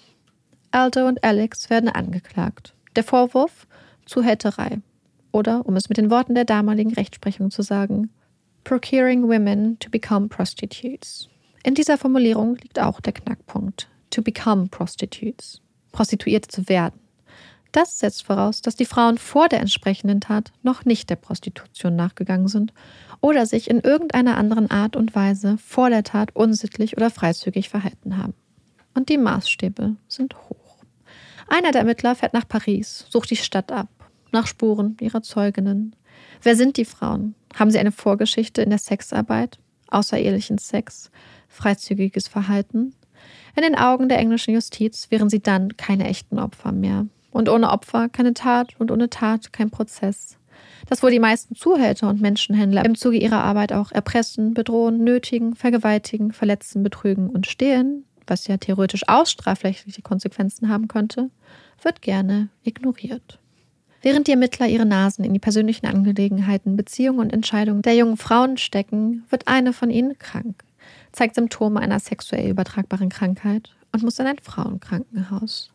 Aldo und Alex werden angeklagt. Der Vorwurf Zuhälterei. Oder, um es mit den Worten der damaligen Rechtsprechung zu sagen, Procuring Women to Become Prostitutes. In dieser Formulierung liegt auch der Knackpunkt. To become prostitutes. Prostituierte zu werden. Das setzt voraus, dass die Frauen vor der entsprechenden Tat noch nicht der Prostitution nachgegangen sind oder sich in irgendeiner anderen Art und Weise vor der Tat unsittlich oder freizügig verhalten haben. Und die Maßstäbe sind hoch. Einer der Ermittler fährt nach Paris, sucht die Stadt ab, nach Spuren ihrer Zeuginnen. Wer sind die Frauen? Haben sie eine Vorgeschichte in der Sexarbeit, außerehelichen Sex, freizügiges Verhalten? In den Augen der englischen Justiz wären sie dann keine echten Opfer mehr. Und ohne Opfer keine Tat und ohne Tat kein Prozess. Dass wohl die meisten Zuhälter und Menschenhändler im Zuge ihrer Arbeit auch erpressen, bedrohen, nötigen, vergewaltigen, verletzen, betrügen und stehlen, was ja theoretisch auch strafrechtliche Konsequenzen haben könnte, wird gerne ignoriert. Während die Ermittler ihre Nasen in die persönlichen Angelegenheiten, Beziehungen und Entscheidungen der jungen Frauen stecken, wird eine von ihnen krank, zeigt Symptome einer sexuell übertragbaren Krankheit und muss in ein Frauenkrankenhaus.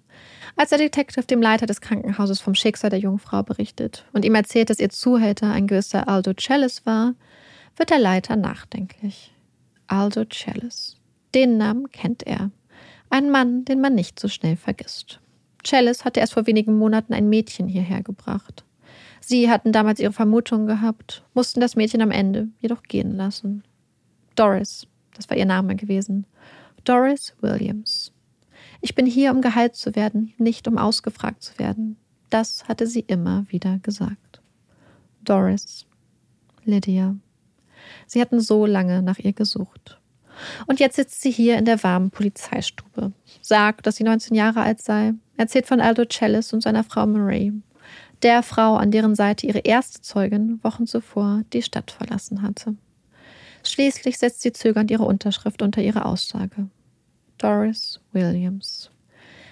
Als der Detective dem Leiter des Krankenhauses vom Schicksal der jungen Frau berichtet und ihm erzählt, dass ihr Zuhälter ein gewisser Aldo Cellis war, wird der Leiter nachdenklich. Aldo Cellis. Den Namen kennt er. Ein Mann, den man nicht so schnell vergisst. Cellis hatte erst vor wenigen Monaten ein Mädchen hierher gebracht. Sie hatten damals ihre Vermutungen gehabt, mussten das Mädchen am Ende jedoch gehen lassen. Doris, das war ihr Name gewesen. Doris Williams. Ich bin hier, um geheilt zu werden, nicht um ausgefragt zu werden. Das hatte sie immer wieder gesagt. Doris. Lydia. Sie hatten so lange nach ihr gesucht. Und jetzt sitzt sie hier in der warmen Polizeistube, sagt, dass sie 19 Jahre alt sei, erzählt von Aldo Cellis und seiner Frau Marie, der Frau, an deren Seite ihre erste Zeugin Wochen zuvor die Stadt verlassen hatte. Schließlich setzt sie zögernd ihre Unterschrift unter ihre Aussage. Doris Williams.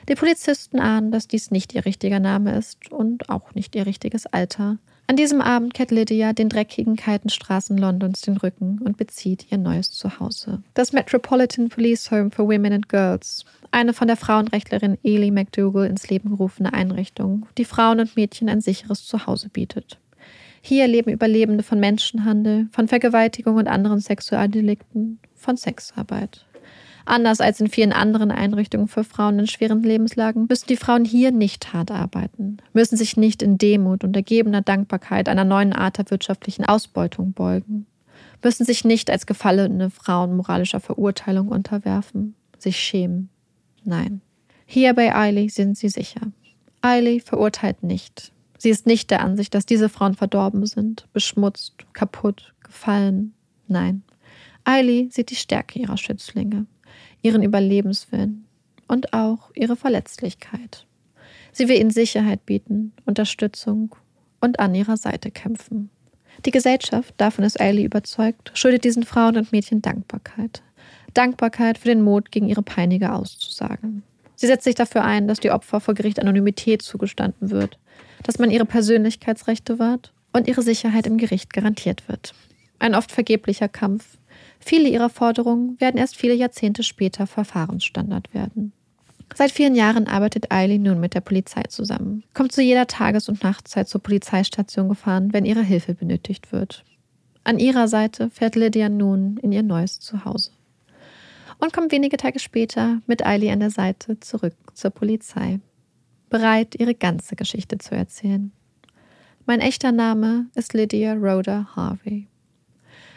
Die Polizisten ahnen, dass dies nicht ihr richtiger Name ist und auch nicht ihr richtiges Alter. An diesem Abend kehrt Lydia den dreckigen, kalten Straßen Londons den Rücken und bezieht ihr neues Zuhause. Das Metropolitan Police Home for Women and Girls, eine von der Frauenrechtlerin Eli McDougall ins Leben gerufene Einrichtung, die Frauen und Mädchen ein sicheres Zuhause bietet. Hier leben Überlebende von Menschenhandel, von Vergewaltigung und anderen Sexualdelikten, von Sexarbeit. Anders als in vielen anderen Einrichtungen für Frauen in schweren Lebenslagen müssen die Frauen hier nicht hart arbeiten, müssen sich nicht in Demut und ergebener Dankbarkeit einer neuen Art der wirtschaftlichen Ausbeutung beugen, müssen sich nicht als gefallene Frauen moralischer Verurteilung unterwerfen, sich schämen. Nein. Hier bei Eiley sind sie sicher. Eiley verurteilt nicht. Sie ist nicht der Ansicht, dass diese Frauen verdorben sind, beschmutzt, kaputt, gefallen. Nein. Eiley sieht die Stärke ihrer Schützlinge ihren Überlebenswillen und auch ihre Verletzlichkeit. Sie will ihnen Sicherheit bieten, Unterstützung und an ihrer Seite kämpfen. Die Gesellschaft, davon ist Ailey überzeugt, schuldet diesen Frauen und Mädchen Dankbarkeit. Dankbarkeit für den Mut, gegen ihre Peiniger auszusagen. Sie setzt sich dafür ein, dass die Opfer vor Gericht Anonymität zugestanden wird, dass man ihre Persönlichkeitsrechte wahrt und ihre Sicherheit im Gericht garantiert wird. Ein oft vergeblicher Kampf, Viele ihrer Forderungen werden erst viele Jahrzehnte später Verfahrensstandard werden. Seit vielen Jahren arbeitet Eileen nun mit der Polizei zusammen, kommt zu jeder Tages- und Nachtzeit zur Polizeistation gefahren, wenn ihre Hilfe benötigt wird. An ihrer Seite fährt Lydia nun in ihr neues Zuhause und kommt wenige Tage später mit Eileen an der Seite zurück zur Polizei, bereit, ihre ganze Geschichte zu erzählen. Mein echter Name ist Lydia Rhoda Harvey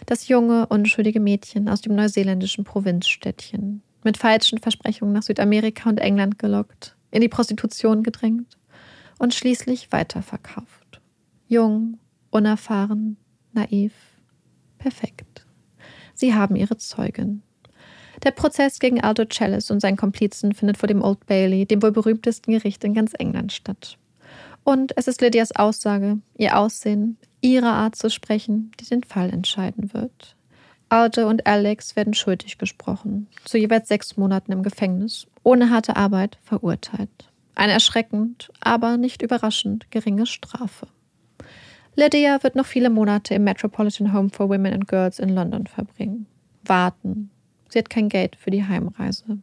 das junge, unschuldige Mädchen aus dem neuseeländischen Provinzstädtchen, mit falschen Versprechungen nach Südamerika und England gelockt, in die Prostitution gedrängt und schließlich weiterverkauft. Jung, unerfahren, naiv, perfekt. Sie haben ihre Zeugin. Der Prozess gegen Aldo Cellis und seinen Komplizen findet vor dem Old Bailey, dem wohl berühmtesten Gericht in ganz England, statt. Und es ist Lydias Aussage, ihr Aussehen, ihre Art zu sprechen, die den Fall entscheiden wird. Alde und Alex werden schuldig gesprochen, zu jeweils sechs Monaten im Gefängnis, ohne harte Arbeit verurteilt. Eine erschreckend, aber nicht überraschend geringe Strafe. Lydia wird noch viele Monate im Metropolitan Home for Women and Girls in London verbringen. Warten. Sie hat kein Geld für die Heimreise.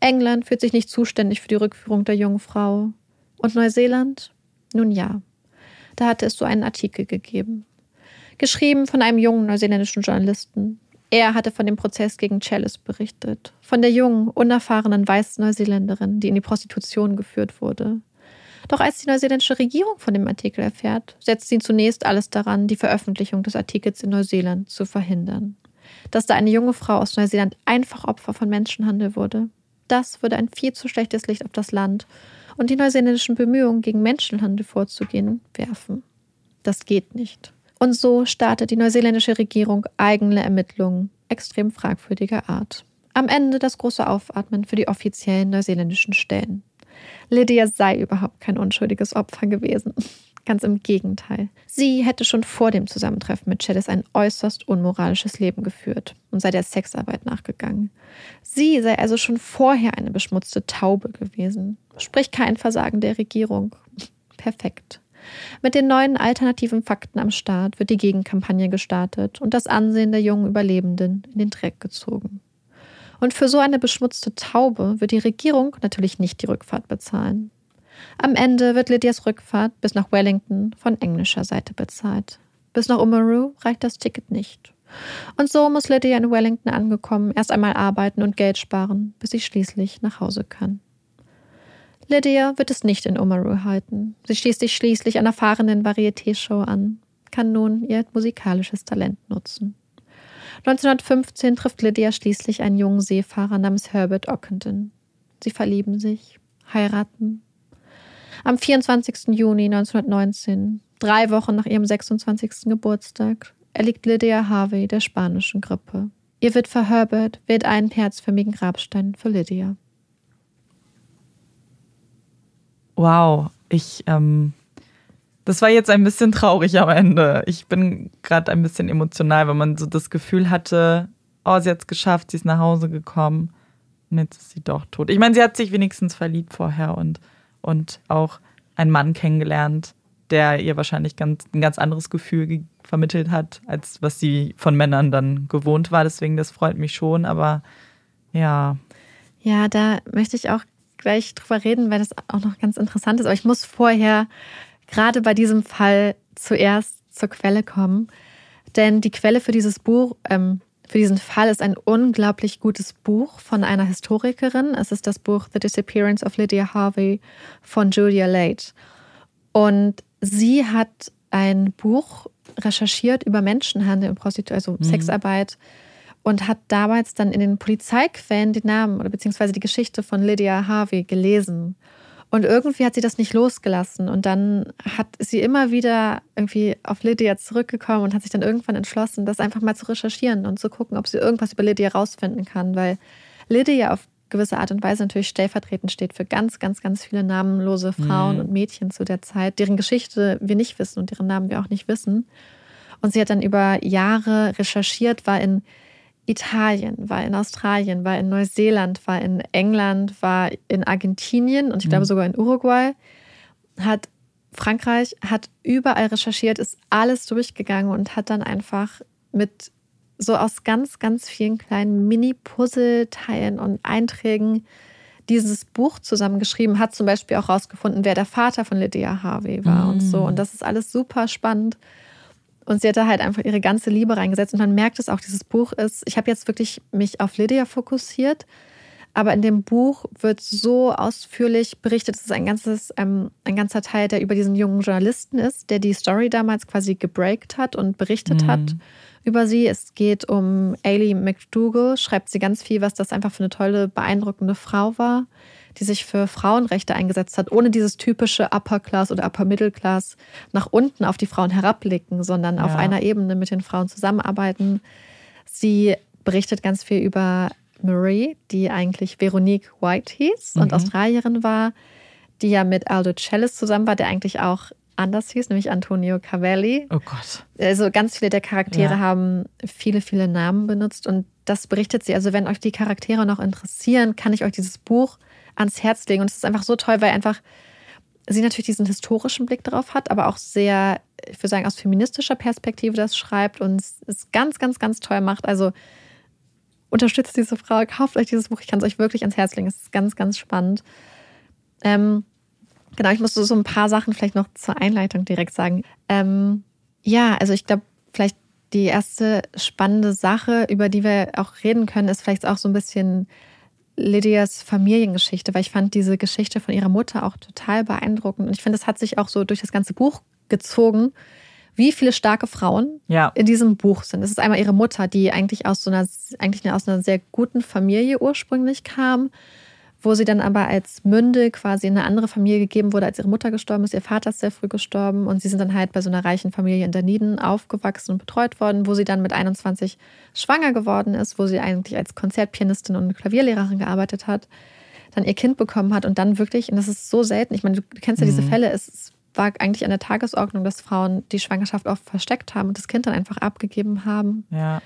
England fühlt sich nicht zuständig für die Rückführung der jungen Frau. Und Neuseeland? Nun ja, da hatte es so einen Artikel gegeben. Geschrieben von einem jungen neuseeländischen Journalisten. Er hatte von dem Prozess gegen Chalice berichtet. Von der jungen, unerfahrenen weißen Neuseeländerin, die in die Prostitution geführt wurde. Doch als die neuseeländische Regierung von dem Artikel erfährt, setzt sie zunächst alles daran, die Veröffentlichung des Artikels in Neuseeland zu verhindern. Dass da eine junge Frau aus Neuseeland einfach Opfer von Menschenhandel wurde, das würde ein viel zu schlechtes Licht auf das Land und die neuseeländischen Bemühungen, gegen Menschenhandel vorzugehen, werfen. Das geht nicht. Und so startet die neuseeländische Regierung eigene Ermittlungen extrem fragwürdiger Art. Am Ende das große Aufatmen für die offiziellen neuseeländischen Stellen. Lydia sei überhaupt kein unschuldiges Opfer gewesen. Ganz im Gegenteil. Sie hätte schon vor dem Zusammentreffen mit Chalice ein äußerst unmoralisches Leben geführt und sei der Sexarbeit nachgegangen. Sie sei also schon vorher eine beschmutzte Taube gewesen. Sprich kein Versagen der Regierung. [laughs] Perfekt. Mit den neuen alternativen Fakten am Start wird die Gegenkampagne gestartet und das Ansehen der jungen Überlebenden in den Dreck gezogen. Und für so eine beschmutzte Taube wird die Regierung natürlich nicht die Rückfahrt bezahlen. Am Ende wird Lydias Rückfahrt bis nach Wellington von englischer Seite bezahlt. Bis nach Umaru reicht das Ticket nicht. Und so muss Lydia in Wellington angekommen erst einmal arbeiten und Geld sparen, bis sie schließlich nach Hause kann. Lydia wird es nicht in Umaru halten. Sie schließt sich schließlich einer fahrenden Varieté-Show an, kann nun ihr musikalisches Talent nutzen. 1915 trifft Lydia schließlich einen jungen Seefahrer namens Herbert Ockenden. Sie verlieben sich, heiraten. Am 24. Juni 1919, drei Wochen nach ihrem 26. Geburtstag, erliegt Lydia Harvey der spanischen Grippe. Ihr Witwer Herbert wählt einen herzförmigen Grabstein für Lydia. Wow, ich, ähm, das war jetzt ein bisschen traurig am Ende. Ich bin gerade ein bisschen emotional, weil man so das Gefühl hatte, oh, sie hat es geschafft, sie ist nach Hause gekommen und jetzt ist sie doch tot. Ich meine, sie hat sich wenigstens verliebt vorher und, und auch einen Mann kennengelernt, der ihr wahrscheinlich ganz, ein ganz anderes Gefühl vermittelt hat, als was sie von Männern dann gewohnt war. Deswegen, das freut mich schon, aber ja. Ja, da möchte ich auch gleich drüber reden, weil das auch noch ganz interessant ist. Aber ich muss vorher gerade bei diesem Fall zuerst zur Quelle kommen. Denn die Quelle für dieses Buch, ähm, für diesen Fall ist ein unglaublich gutes Buch von einer Historikerin. Es ist das Buch The Disappearance of Lydia Harvey von Julia Late. Und sie hat ein Buch recherchiert über Menschenhandel und Prostitution, also mhm. Sexarbeit und hat damals dann in den Polizeiquellen den Namen oder beziehungsweise die Geschichte von Lydia Harvey gelesen. Und irgendwie hat sie das nicht losgelassen. Und dann hat sie immer wieder irgendwie auf Lydia zurückgekommen und hat sich dann irgendwann entschlossen, das einfach mal zu recherchieren und zu gucken, ob sie irgendwas über Lydia rausfinden kann. Weil Lydia auf gewisse Art und Weise natürlich stellvertretend steht für ganz, ganz, ganz viele namenlose Frauen mhm. und Mädchen zu der Zeit, deren Geschichte wir nicht wissen und deren Namen wir auch nicht wissen. Und sie hat dann über Jahre recherchiert, war in Italien, war in Australien, war in Neuseeland, war in England, war in Argentinien und ich glaube mhm. sogar in Uruguay, hat Frankreich, hat überall recherchiert, ist alles durchgegangen und hat dann einfach mit so aus ganz, ganz vielen kleinen Mini-Puzzleteilen und Einträgen dieses Buch zusammengeschrieben, hat zum Beispiel auch rausgefunden, wer der Vater von Lydia Harvey war mm. und so. Und das ist alles super spannend. Und sie hat da halt einfach ihre ganze Liebe reingesetzt. Und man merkt es auch, dieses Buch ist, ich habe jetzt wirklich mich auf Lydia fokussiert, aber in dem Buch wird so ausführlich berichtet, es ist ein, ganzes, ähm, ein ganzer Teil, der über diesen jungen Journalisten ist, der die Story damals quasi gebreakt hat und berichtet mhm. hat über sie. Es geht um Ailey McDougall, schreibt sie ganz viel, was das einfach für eine tolle, beeindruckende Frau war die sich für Frauenrechte eingesetzt hat, ohne dieses typische Upper Class oder Upper Middle Class nach unten auf die Frauen herabblicken, sondern ja. auf einer Ebene mit den Frauen zusammenarbeiten. Sie berichtet ganz viel über Marie, die eigentlich Veronique White hieß und mhm. Australierin war, die ja mit Aldo Cellis zusammen war, der eigentlich auch anders hieß, nämlich Antonio Cavelli. Oh Gott. Also ganz viele der Charaktere ja. haben viele, viele Namen benutzt und das berichtet sie. Also wenn euch die Charaktere noch interessieren, kann ich euch dieses Buch ans Herz legen. Und es ist einfach so toll, weil einfach sie natürlich diesen historischen Blick darauf hat, aber auch sehr, ich würde sagen, aus feministischer Perspektive das schreibt und es ganz, ganz, ganz toll macht. Also unterstützt diese Frau, kauft euch dieses Buch. Ich kann es euch wirklich ans Herz legen. Es ist ganz, ganz spannend. Ähm, genau, ich musste so ein paar Sachen vielleicht noch zur Einleitung direkt sagen. Ähm, ja, also ich glaube, vielleicht die erste spannende Sache, über die wir auch reden können, ist vielleicht auch so ein bisschen Lydias Familiengeschichte, weil ich fand diese Geschichte von ihrer Mutter auch total beeindruckend. Und ich finde, es hat sich auch so durch das ganze Buch gezogen, wie viele starke Frauen ja. in diesem Buch sind. Es ist einmal ihre Mutter, die eigentlich aus so einer, eigentlich aus einer sehr guten Familie ursprünglich kam wo sie dann aber als Münde quasi in eine andere Familie gegeben wurde, als ihre Mutter gestorben ist. Ihr Vater ist sehr früh gestorben und sie sind dann halt bei so einer reichen Familie in Dunedin aufgewachsen und betreut worden, wo sie dann mit 21 schwanger geworden ist, wo sie eigentlich als Konzertpianistin und Klavierlehrerin gearbeitet hat, dann ihr Kind bekommen hat und dann wirklich, und das ist so selten, ich meine, du kennst ja diese mhm. Fälle, es war eigentlich an der Tagesordnung, dass Frauen die Schwangerschaft oft versteckt haben und das Kind dann einfach abgegeben haben. Ja.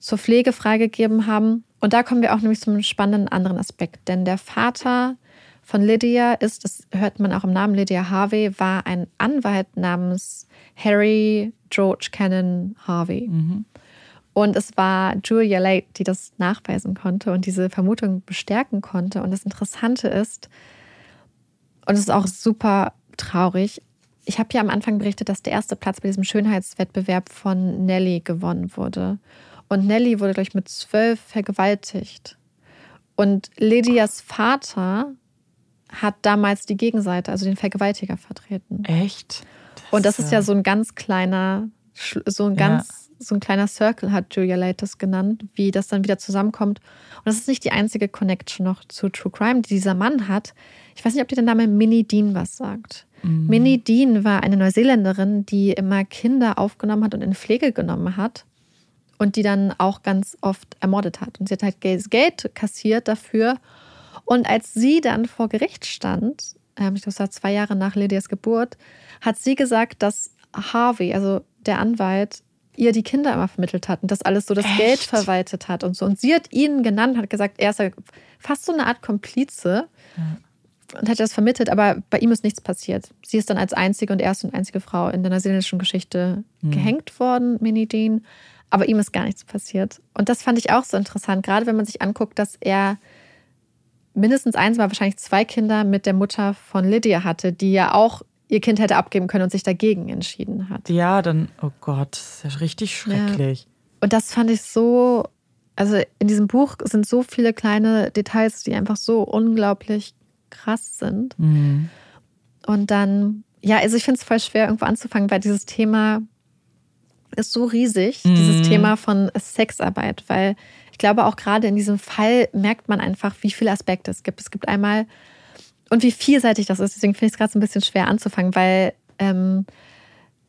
Zur Pflege freigegeben haben und da kommen wir auch nämlich zum spannenden anderen Aspekt, denn der Vater von Lydia ist, das hört man auch im Namen Lydia Harvey, war ein Anwalt namens Harry George Cannon Harvey. Mhm. Und es war Julia Late, die das nachweisen konnte und diese Vermutung bestärken konnte. Und das Interessante ist, und es ist auch super traurig, ich habe ja am Anfang berichtet, dass der erste Platz bei diesem Schönheitswettbewerb von Nelly gewonnen wurde. Und Nelly wurde, glaube ich, mit zwölf vergewaltigt. Und Lydias Vater hat damals die Gegenseite, also den Vergewaltiger, vertreten. Echt? Das und das ist ja so ein ganz kleiner so ein ganz, ja. so ein kleiner Circle hat Julia das genannt, wie das dann wieder zusammenkommt. Und das ist nicht die einzige Connection noch zu True Crime, die dieser Mann hat. Ich weiß nicht, ob dir der Name Minnie Dean was sagt. Mhm. Minnie Dean war eine Neuseeländerin, die immer Kinder aufgenommen hat und in Pflege genommen hat und die dann auch ganz oft ermordet hat. Und sie hat halt Geld kassiert dafür. Und als sie dann vor Gericht stand, ähm, ich glaube, es war zwei Jahre nach Lydias Geburt, hat sie gesagt, dass Harvey, also der Anwalt, ihr die Kinder immer vermittelt hat und das alles so das Echt? Geld verwaltet hat und so. Und sie hat ihn genannt, hat gesagt, er ist fast so eine Art Komplize. Ja und hat das vermittelt, aber bei ihm ist nichts passiert. Sie ist dann als einzige und erste und einzige Frau in der neuseeländischen Geschichte mhm. gehängt worden, Minnie Dean, aber ihm ist gar nichts passiert. Und das fand ich auch so interessant, gerade wenn man sich anguckt, dass er mindestens eins, war wahrscheinlich zwei Kinder mit der Mutter von Lydia hatte, die ja auch ihr Kind hätte abgeben können und sich dagegen entschieden hat. Ja, dann, oh Gott, das ist ja richtig schrecklich. Ja. Und das fand ich so, also in diesem Buch sind so viele kleine Details, die einfach so unglaublich krass sind. Mhm. Und dann, ja, also ich finde es voll schwer, irgendwo anzufangen, weil dieses Thema ist so riesig, mhm. dieses Thema von Sexarbeit, weil ich glaube, auch gerade in diesem Fall merkt man einfach, wie viele Aspekte es gibt. Es gibt einmal, und wie vielseitig das ist, deswegen finde ich es gerade so ein bisschen schwer anzufangen, weil ähm,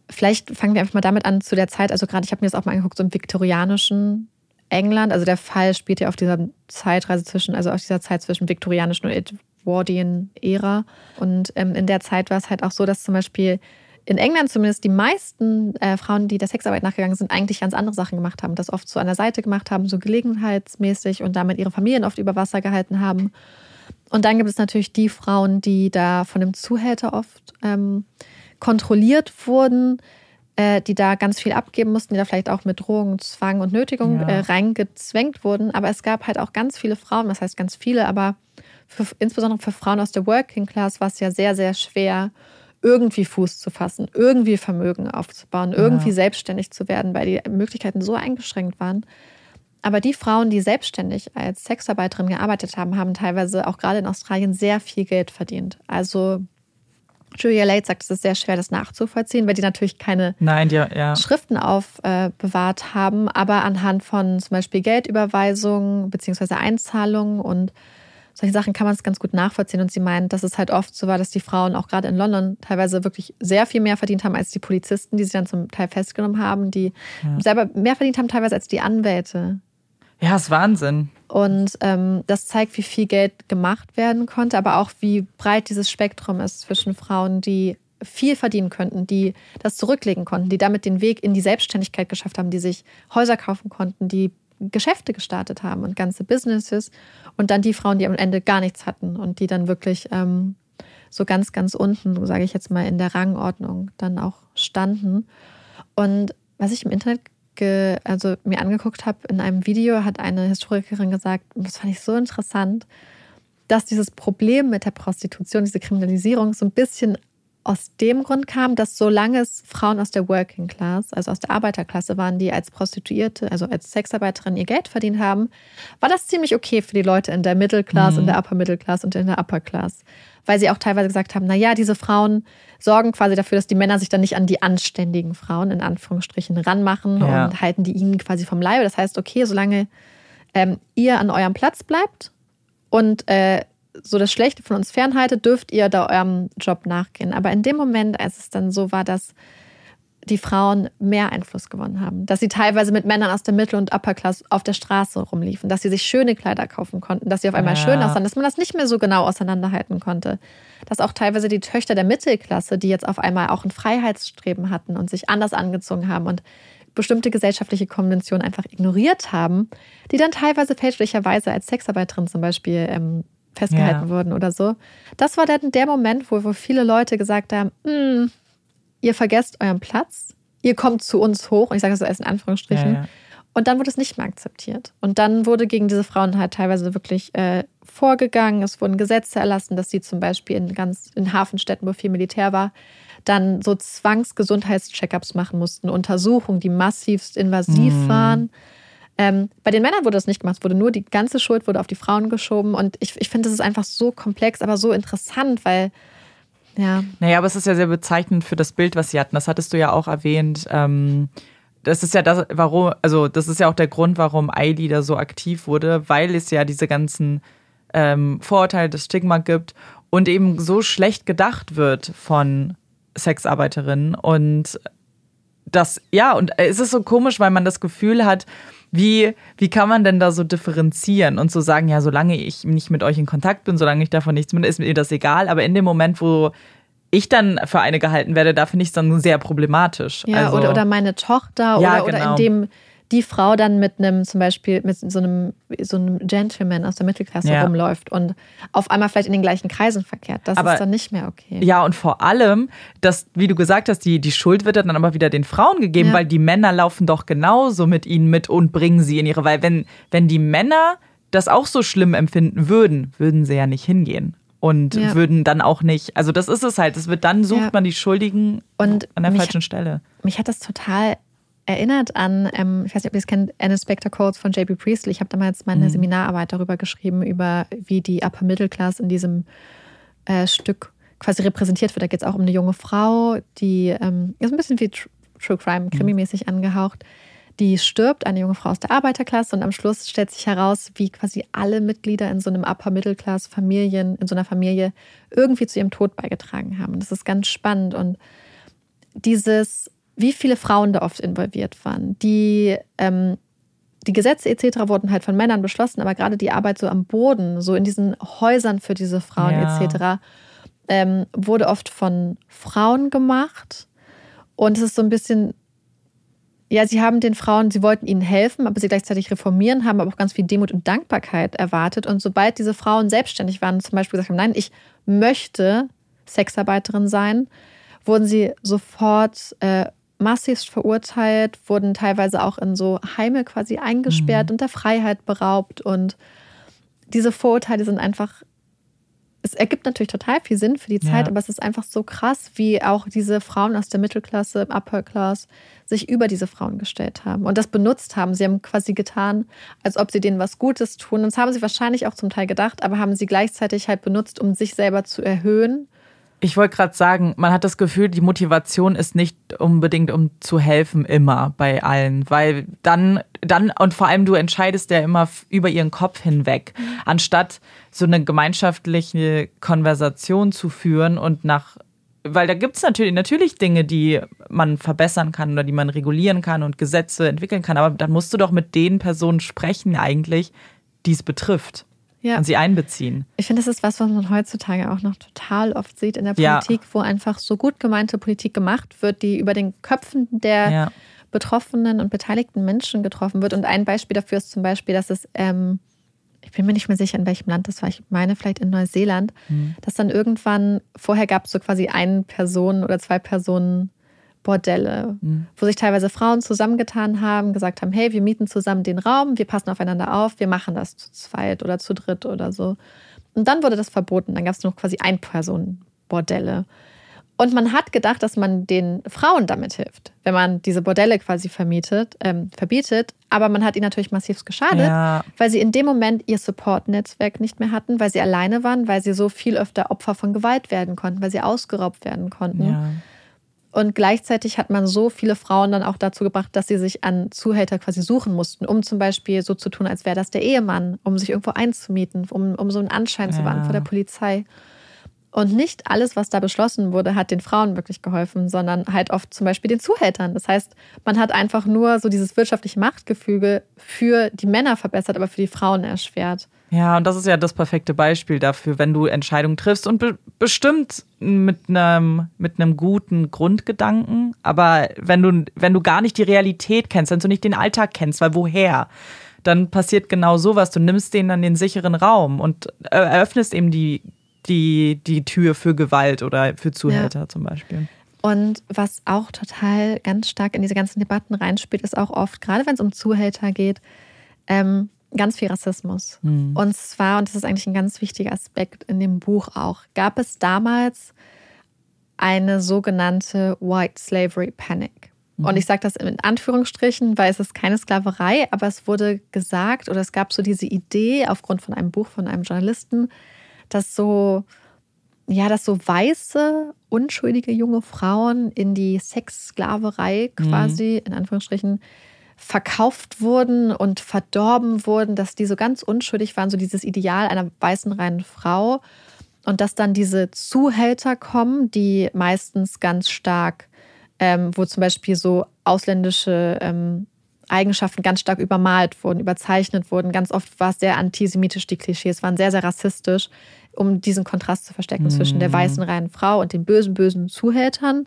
vielleicht fangen wir einfach mal damit an zu der Zeit, also gerade ich habe mir das auch mal angeguckt, so im viktorianischen England, also der Fall spielt ja auf dieser Zeitreise zwischen, also auf dieser Zeit zwischen viktorianischen und Edwardian-Ära. Und ähm, in der Zeit war es halt auch so, dass zum Beispiel in England zumindest die meisten äh, Frauen, die der Sexarbeit nachgegangen sind, eigentlich ganz andere Sachen gemacht haben. Das oft so an der Seite gemacht haben, so gelegenheitsmäßig und damit ihre Familien oft über Wasser gehalten haben. Und dann gibt es natürlich die Frauen, die da von dem Zuhälter oft ähm, kontrolliert wurden, äh, die da ganz viel abgeben mussten, die da vielleicht auch mit Drohung, Zwang und Nötigung ja. äh, reingezwängt wurden. Aber es gab halt auch ganz viele Frauen, das heißt ganz viele, aber für, insbesondere für Frauen aus der Working Class war es ja sehr, sehr schwer, irgendwie Fuß zu fassen, irgendwie Vermögen aufzubauen, irgendwie ja. selbstständig zu werden, weil die Möglichkeiten so eingeschränkt waren. Aber die Frauen, die selbstständig als Sexarbeiterin gearbeitet haben, haben teilweise auch gerade in Australien sehr viel Geld verdient. Also Julia Late sagt, es ist sehr schwer, das nachzuvollziehen, weil die natürlich keine Nein, die, ja. Schriften aufbewahrt äh, haben, aber anhand von zum Beispiel Geldüberweisungen bzw. Einzahlungen und solche Sachen kann man es ganz gut nachvollziehen. Und sie meint, dass es halt oft so war, dass die Frauen auch gerade in London teilweise wirklich sehr viel mehr verdient haben als die Polizisten, die sie dann zum Teil festgenommen haben, die ja. selber mehr verdient haben teilweise als die Anwälte. Ja, ist Wahnsinn. Und ähm, das zeigt, wie viel Geld gemacht werden konnte, aber auch wie breit dieses Spektrum ist zwischen Frauen, die viel verdienen könnten, die das zurücklegen konnten, die damit den Weg in die Selbstständigkeit geschafft haben, die sich Häuser kaufen konnten, die Geschäfte gestartet haben und ganze Businesses und dann die Frauen, die am Ende gar nichts hatten und die dann wirklich ähm, so ganz, ganz unten, sage ich jetzt mal, in der Rangordnung dann auch standen. Und was ich im Internet also mir angeguckt habe, in einem Video hat eine Historikerin gesagt, das fand ich so interessant, dass dieses Problem mit der Prostitution, diese Kriminalisierung so ein bisschen aus dem Grund kam, dass solange es Frauen aus der Working Class, also aus der Arbeiterklasse waren, die als Prostituierte, also als Sexarbeiterin ihr Geld verdient haben, war das ziemlich okay für die Leute in der Middle Class, mhm. in der Upper Middle Class und in der Upper Class. Weil sie auch teilweise gesagt haben, naja, diese Frauen sorgen quasi dafür, dass die Männer sich dann nicht an die anständigen Frauen in Anführungsstrichen ranmachen ja. und halten die ihnen quasi vom Leibe. Das heißt, okay, solange ähm, ihr an eurem Platz bleibt und äh, so das Schlechte von uns fernhaltet, dürft ihr da eurem Job nachgehen. Aber in dem Moment, als es dann so war, dass die Frauen mehr Einfluss gewonnen haben, dass sie teilweise mit Männern aus der Mittel- und Upperklasse auf der Straße rumliefen, dass sie sich schöne Kleider kaufen konnten, dass sie auf einmal ja. schön aussahen, dass man das nicht mehr so genau auseinanderhalten konnte. Dass auch teilweise die Töchter der Mittelklasse, die jetzt auf einmal auch ein Freiheitsstreben hatten und sich anders angezogen haben und bestimmte gesellschaftliche Konventionen einfach ignoriert haben, die dann teilweise fälschlicherweise als Sexarbeiterin zum Beispiel ähm, festgehalten ja. wurden oder so. Das war dann der Moment, wo, wo viele Leute gesagt haben, hm, ihr vergesst euren Platz, ihr kommt zu uns hoch, und ich sage das erst in Anführungsstrichen, ja, ja. und dann wurde es nicht mehr akzeptiert. Und dann wurde gegen diese Frauen halt teilweise wirklich äh, vorgegangen. Es wurden Gesetze erlassen, dass sie zum Beispiel in ganz in Hafenstädten, wo viel Militär war, dann so Zwangsgesundheitscheckups machen mussten, Untersuchungen, die massivst invasiv mhm. waren. Ähm, bei den Männern wurde das nicht gemacht. Es wurde nur die ganze Schuld wurde auf die Frauen geschoben. Und ich, ich finde, das ist einfach so komplex, aber so interessant, weil Ja. Naja, aber es ist ja sehr bezeichnend für das Bild, was sie hatten. Das hattest du ja auch erwähnt. Ähm, das ist ja das, warum, also das ist ja auch der Grund, warum Eili da so aktiv wurde, weil es ja diese ganzen ähm, Vorurteile, das Stigma gibt und eben so schlecht gedacht wird von Sexarbeiterinnen. Und das, ja, und es ist so komisch, weil man das Gefühl hat, wie, wie kann man denn da so differenzieren und so sagen, ja, solange ich nicht mit euch in Kontakt bin, solange ich davon nichts bin, ist mir das egal. Aber in dem Moment, wo ich dann für eine gehalten werde, da finde ich es dann sehr problematisch. Ja, also, oder, oder meine Tochter ja, oder, genau. oder in dem die Frau dann mit einem, zum Beispiel mit so einem, so einem Gentleman aus der Mittelklasse ja. rumläuft und auf einmal vielleicht in den gleichen Kreisen verkehrt. Das aber, ist dann nicht mehr okay. Ja, und vor allem, dass, wie du gesagt hast, die, die Schuld wird dann aber wieder den Frauen gegeben, ja. weil die Männer laufen doch genauso mit ihnen mit und bringen sie in ihre, weil wenn, wenn die Männer das auch so schlimm empfinden würden, würden sie ja nicht hingehen und ja. würden dann auch nicht, also das ist es halt, es wird dann sucht ja. man die Schuldigen und an der falschen Stelle. Mich hat das total erinnert an, ähm, ich weiß nicht, ob ihr es kennt, Anne Spector Codes von J.B. Priestley. Ich habe damals meine mhm. Seminararbeit darüber geschrieben, über wie die Upper Middle Class in diesem äh, Stück quasi repräsentiert wird. Da geht es auch um eine junge Frau, die ähm, ist ein bisschen wie True Crime, mhm. krimimäßig mhm. angehaucht. Die stirbt, eine junge Frau aus der Arbeiterklasse, und am Schluss stellt sich heraus, wie quasi alle Mitglieder in so einem Upper Middle Class Familien, in so einer Familie irgendwie zu ihrem Tod beigetragen haben. Das ist ganz spannend und dieses wie viele Frauen da oft involviert waren. Die, ähm, die Gesetze etc. wurden halt von Männern beschlossen, aber gerade die Arbeit so am Boden, so in diesen Häusern für diese Frauen ja. etc., ähm, wurde oft von Frauen gemacht. Und es ist so ein bisschen, ja, sie haben den Frauen, sie wollten ihnen helfen, aber sie gleichzeitig reformieren, haben aber auch ganz viel Demut und Dankbarkeit erwartet. Und sobald diese Frauen selbstständig waren, zum Beispiel gesagt haben, nein, ich möchte Sexarbeiterin sein, wurden sie sofort äh, massivst verurteilt, wurden teilweise auch in so Heime quasi eingesperrt mhm. und der Freiheit beraubt. Und diese Vorurteile sind einfach, es ergibt natürlich total viel Sinn für die Zeit, ja. aber es ist einfach so krass, wie auch diese Frauen aus der Mittelklasse, Upper Class, sich über diese Frauen gestellt haben und das benutzt haben. Sie haben quasi getan, als ob sie denen was Gutes tun. Und das haben sie wahrscheinlich auch zum Teil gedacht, aber haben sie gleichzeitig halt benutzt, um sich selber zu erhöhen ich wollte gerade sagen, man hat das Gefühl, die Motivation ist nicht unbedingt, um zu helfen, immer bei allen, weil dann, dann und vor allem du entscheidest ja immer über ihren Kopf hinweg, mhm. anstatt so eine gemeinschaftliche Konversation zu führen und nach, weil da gibt es natürlich, natürlich Dinge, die man verbessern kann oder die man regulieren kann und Gesetze entwickeln kann, aber dann musst du doch mit den Personen sprechen eigentlich, die es betrifft ja. und sie einbeziehen. Ich finde, das ist was, was man heutzutage auch noch total oft sieht in der Politik, ja. wo einfach so gut gemeinte Politik gemacht wird, die über den Köpfen der ja. betroffenen und beteiligten Menschen getroffen wird. Und ein Beispiel dafür ist zum Beispiel, dass es, ähm, ich bin mir nicht mehr sicher, in welchem Land das war, ich meine vielleicht in Neuseeland, mhm. dass dann irgendwann, vorher gab es so quasi eine Person oder zwei Personen, Bordelle, mhm. wo sich teilweise Frauen zusammengetan haben, gesagt haben, hey, wir mieten zusammen den Raum, wir passen aufeinander auf, wir machen das zu zweit oder zu dritt oder so. Und dann wurde das verboten. Dann gab es nur noch quasi Ein-Personen-Bordelle. Und man hat gedacht, dass man den Frauen damit hilft, wenn man diese Bordelle quasi vermietet, ähm, verbietet. Aber man hat ihnen natürlich massiv geschadet, ja. weil sie in dem Moment ihr Support-Netzwerk nicht mehr hatten, weil sie alleine waren, weil sie so viel öfter Opfer von Gewalt werden konnten, weil sie ausgeraubt werden konnten. Ja. Und gleichzeitig hat man so viele Frauen dann auch dazu gebracht, dass sie sich an Zuhälter quasi suchen mussten, um zum Beispiel so zu tun, als wäre das der Ehemann, um sich irgendwo einzumieten, um, um so einen Anschein ja. zu wahren vor der Polizei. Und nicht alles, was da beschlossen wurde, hat den Frauen wirklich geholfen, sondern halt oft zum Beispiel den Zuhältern. Das heißt, man hat einfach nur so dieses wirtschaftliche Machtgefüge für die Männer verbessert, aber für die Frauen erschwert. Ja, und das ist ja das perfekte Beispiel dafür, wenn du Entscheidungen triffst und be bestimmt mit einem mit einem guten Grundgedanken, aber wenn du wenn du gar nicht die Realität kennst, wenn du nicht den Alltag kennst, weil woher? Dann passiert genau sowas. Du nimmst denen dann den sicheren Raum und eröffnest eben die die die Tür für Gewalt oder für Zuhälter ja. zum Beispiel. Und was auch total ganz stark in diese ganzen Debatten reinspielt, ist auch oft, gerade wenn es um Zuhälter geht, ähm, ganz viel Rassismus. Mhm. Und zwar, und das ist eigentlich ein ganz wichtiger Aspekt in dem Buch auch, gab es damals eine sogenannte White Slavery Panic. Mhm. Und ich sage das in Anführungsstrichen, weil es ist keine Sklaverei, aber es wurde gesagt oder es gab so diese Idee aufgrund von einem Buch von einem Journalisten, dass so ja, dass so weiße, unschuldige junge Frauen in die Sexsklaverei mhm. quasi, mhm. in Anführungsstrichen, verkauft wurden und verdorben wurden, dass die so ganz unschuldig waren, so dieses Ideal einer weißen reinen Frau. Und dass dann diese Zuhälter kommen, die meistens ganz stark, ähm, wo zum Beispiel so ausländische ähm, Eigenschaften ganz stark übermalt wurden, überzeichnet wurden. Ganz oft war es sehr antisemitisch, die Klischees waren sehr, sehr rassistisch, um diesen Kontrast zu verstecken mhm. zwischen der mhm. weißen reinen Frau und den bösen, bösen Zuhältern.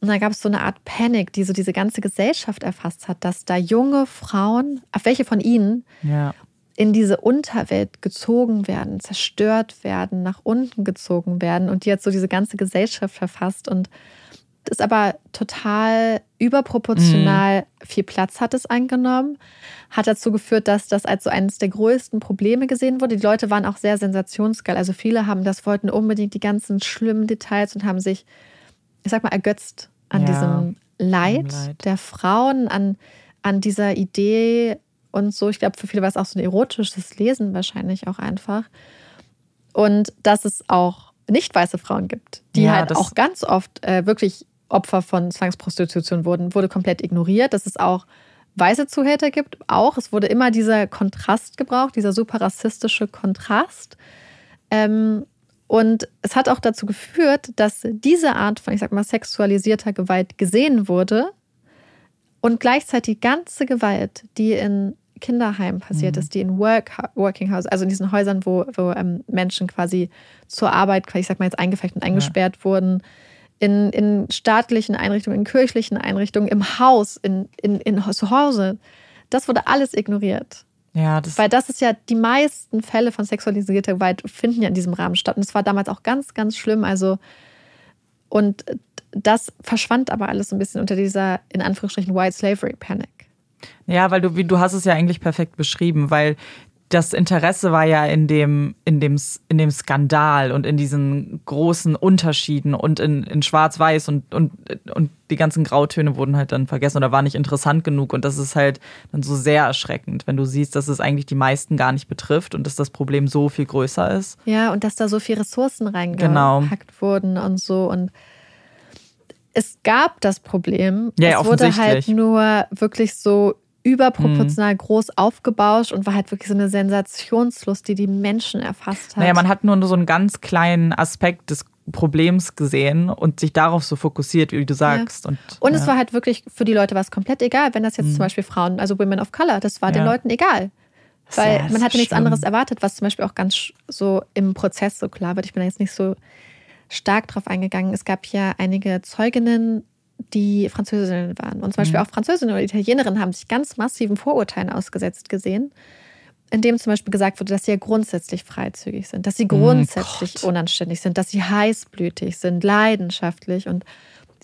Und da gab es so eine Art Panik, die so diese ganze Gesellschaft erfasst hat, dass da junge Frauen, auf welche von ihnen, ja. in diese Unterwelt gezogen werden, zerstört werden, nach unten gezogen werden und die jetzt so diese ganze Gesellschaft verfasst und das aber total überproportional mhm. viel Platz hat es eingenommen, hat dazu geführt, dass das als so eines der größten Probleme gesehen wurde. Die Leute waren auch sehr sensationsgeil. Also viele haben das, wollten unbedingt die ganzen schlimmen Details und haben sich ich sag mal, ergötzt an ja, diesem Leid, Leid, der Frauen, an, an dieser Idee und so. Ich glaube, für viele war es auch so ein erotisches Lesen wahrscheinlich auch einfach. Und dass es auch nicht weiße Frauen gibt, die ja, halt auch ganz oft äh, wirklich Opfer von Zwangsprostitution wurden, wurde komplett ignoriert. Dass es auch weiße Zuhälter gibt, auch. Es wurde immer dieser Kontrast gebraucht, dieser super rassistische Kontrast. Ähm, und es hat auch dazu geführt, dass diese Art von, ich sag mal, sexualisierter Gewalt gesehen wurde und gleichzeitig die ganze Gewalt, die in Kinderheimen passiert mhm. ist, die in Work, Working House, also in diesen Häusern, wo, wo ähm, Menschen quasi zur Arbeit, ich sag mal jetzt eingefecht und eingesperrt ja. wurden, in, in staatlichen Einrichtungen, in kirchlichen Einrichtungen, im Haus, in, in, in zu Hause, das wurde alles ignoriert. Ja, das Weil das ist ja, die meisten Fälle von sexualisierter Gewalt finden ja in diesem Rahmen statt. Und es war damals auch ganz, ganz schlimm. Also, und das verschwand aber alles so ein bisschen unter dieser, in Anführungsstrichen, White Slavery Panic. Ja, weil du, du hast es ja eigentlich perfekt beschrieben, weil das Interesse war ja in dem, in dem, in dem Skandal und in diesen großen Unterschieden und in, in Schwarz-Weiß und, und, und die ganzen Grautöne wurden halt dann vergessen oder waren nicht interessant genug. Und das ist halt dann so sehr erschreckend, wenn du siehst, dass es eigentlich die meisten gar nicht betrifft und dass das Problem so viel größer ist. Ja, und dass da so viele Ressourcen reingepackt genau. wurden und so. Und es gab das Problem. Ja, es wurde halt nur wirklich so überproportional mhm. groß aufgebauscht und war halt wirklich so eine Sensationslust, die die Menschen erfasst hat. Naja, man hat nur so einen ganz kleinen Aspekt des Problems gesehen und sich darauf so fokussiert, wie du sagst. Ja. Und, und ja. es war halt wirklich für die Leute was komplett egal, wenn das jetzt mhm. zum Beispiel Frauen, also Women of Color, das war ja. den Leuten egal. Weil man hatte nichts anderes erwartet, was zum Beispiel auch ganz so im Prozess so klar wird. Ich bin da jetzt nicht so stark drauf eingegangen. Es gab ja einige Zeuginnen, die Französinnen waren. Und zum Beispiel mhm. auch Französinnen oder Italienerinnen haben sich ganz massiven Vorurteilen ausgesetzt gesehen, indem zum Beispiel gesagt wurde, dass sie ja grundsätzlich freizügig sind, dass sie grundsätzlich oh unanständig sind, dass sie heißblütig sind, leidenschaftlich. Und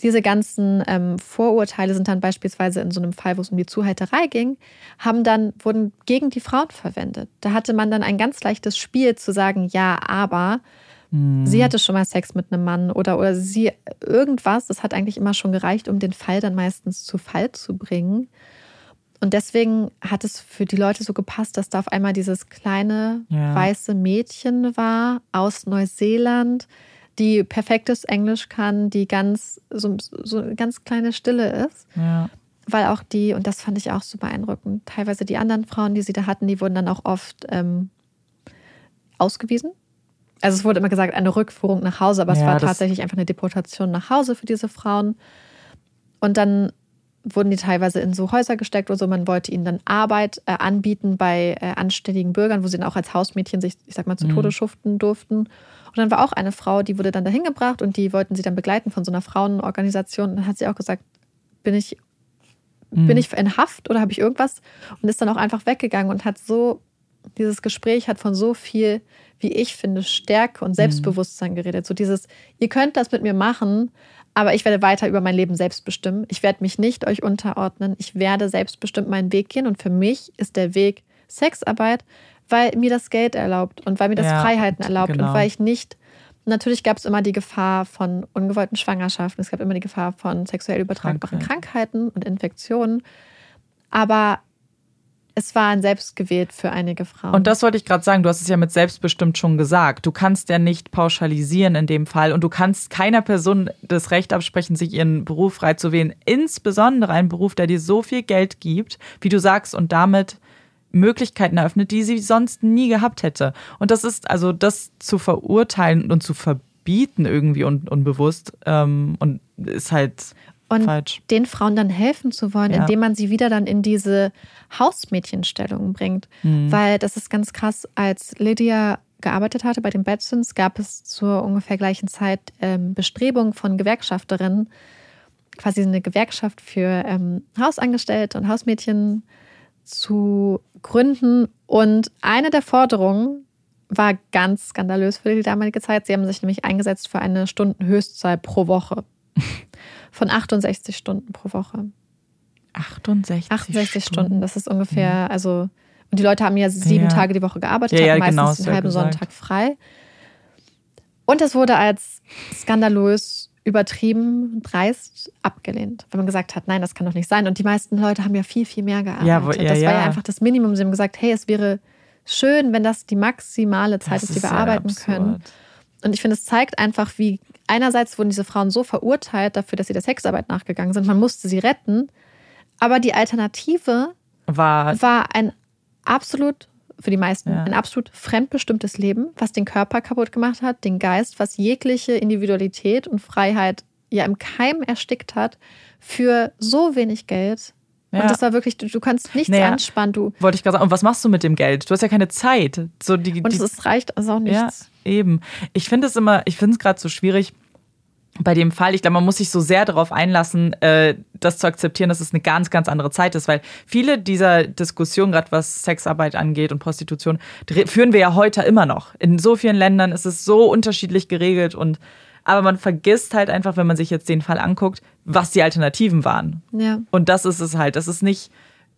diese ganzen ähm, Vorurteile sind dann beispielsweise in so einem Fall, wo es um die Zuhälterei ging, haben dann, wurden gegen die Frauen verwendet. Da hatte man dann ein ganz leichtes Spiel zu sagen, ja, aber Sie hatte schon mal Sex mit einem Mann oder, oder sie irgendwas. Das hat eigentlich immer schon gereicht, um den Fall dann meistens zu Fall zu bringen. Und deswegen hat es für die Leute so gepasst, dass da auf einmal dieses kleine ja. weiße Mädchen war aus Neuseeland, die perfektes Englisch kann, die ganz so, so eine ganz kleine Stille ist. Ja. Weil auch die, und das fand ich auch so beeindruckend, teilweise die anderen Frauen, die sie da hatten, die wurden dann auch oft ähm, ausgewiesen also es wurde immer gesagt, eine Rückführung nach Hause, aber es ja, war tatsächlich einfach eine Deportation nach Hause für diese Frauen. Und dann wurden die teilweise in so Häuser gesteckt oder so. Man wollte ihnen dann Arbeit äh, anbieten bei äh, anständigen Bürgern, wo sie dann auch als Hausmädchen sich, ich sag mal, zu mhm. Tode schuften durften. Und dann war auch eine Frau, die wurde dann dahin gebracht und die wollten sie dann begleiten von so einer Frauenorganisation. Und dann hat sie auch gesagt, bin ich, mhm. bin ich in Haft oder habe ich irgendwas? Und ist dann auch einfach weggegangen und hat so, dieses Gespräch hat von so viel wie ich finde, Stärke und Selbstbewusstsein geredet. So dieses, ihr könnt das mit mir machen, aber ich werde weiter über mein Leben selbst bestimmen. Ich werde mich nicht euch unterordnen. Ich werde selbstbestimmt meinen Weg gehen. Und für mich ist der Weg Sexarbeit, weil mir das Geld erlaubt und weil mir das ja, Freiheiten erlaubt genau. und weil ich nicht. Natürlich gab es immer die Gefahr von ungewollten Schwangerschaften. Es gab immer die Gefahr von sexuell übertragbaren Krankheit. Krankheiten und Infektionen. Aber es war ein Selbstgewählt für einige Frauen. Und das wollte ich gerade sagen, du hast es ja mit selbstbestimmt schon gesagt. Du kannst ja nicht pauschalisieren in dem Fall und du kannst keiner Person das Recht absprechen, sich ihren Beruf frei zu wählen. Insbesondere einen Beruf, der dir so viel Geld gibt, wie du sagst, und damit Möglichkeiten eröffnet, die sie sonst nie gehabt hätte. Und das ist also das zu verurteilen und zu verbieten irgendwie un unbewusst ähm, und ist halt und falsch. den Frauen dann helfen zu wollen, ja. indem man sie wieder dann in diese Hausmädchenstellung bringt. Mhm. Weil das ist ganz krass, als Lydia gearbeitet hatte bei den Batsons, gab es zur ungefähr gleichen Zeit ähm, Bestrebungen von Gewerkschafterinnen, quasi eine Gewerkschaft für ähm, Hausangestellte und Hausmädchen zu gründen. Und eine der Forderungen war ganz skandalös für die damalige Zeit. Sie haben sich nämlich eingesetzt für eine Stundenhöchstzahl pro Woche [laughs] von 68 Stunden pro Woche. 68, 68 Stunden. Stunden. das ist ungefähr, also, und die Leute haben ja sieben ja. Tage die Woche gearbeitet, ja, ja, genau, meistens einen halben gesagt. Sonntag frei. Und das wurde als skandalös übertrieben, dreist abgelehnt, weil man gesagt hat, nein, das kann doch nicht sein. Und die meisten Leute haben ja viel, viel mehr gearbeitet. Ja, wo, ja, das war ja einfach das Minimum. Sie haben gesagt, hey, es wäre schön, wenn das die maximale Zeit das ist, die wir arbeiten können. Und ich finde, es zeigt einfach, wie einerseits wurden diese Frauen so verurteilt dafür, dass sie der Sexarbeit nachgegangen sind. Man musste sie retten. Aber die Alternative war, war ein absolut, für die meisten, ja. ein absolut fremdbestimmtes Leben, was den Körper kaputt gemacht hat, den Geist, was jegliche Individualität und Freiheit ja im Keim erstickt hat, für so wenig Geld. Ja. Und das war wirklich, du, du kannst nichts naja, anspannen. Du, wollte ich gerade sagen. Und was machst du mit dem Geld? Du hast ja keine Zeit. So die, und es reicht also auch nichts. Ja, eben. Ich finde es immer, ich finde es gerade so schwierig bei dem Fall, ich glaube, man muss sich so sehr darauf einlassen, äh, das zu akzeptieren, dass es eine ganz, ganz andere Zeit ist, weil viele dieser Diskussionen, gerade was Sexarbeit angeht und Prostitution, führen wir ja heute immer noch. In so vielen Ländern ist es so unterschiedlich geregelt und aber man vergisst halt einfach, wenn man sich jetzt den Fall anguckt, was die Alternativen waren. Ja. Und das ist es halt. Das ist nicht,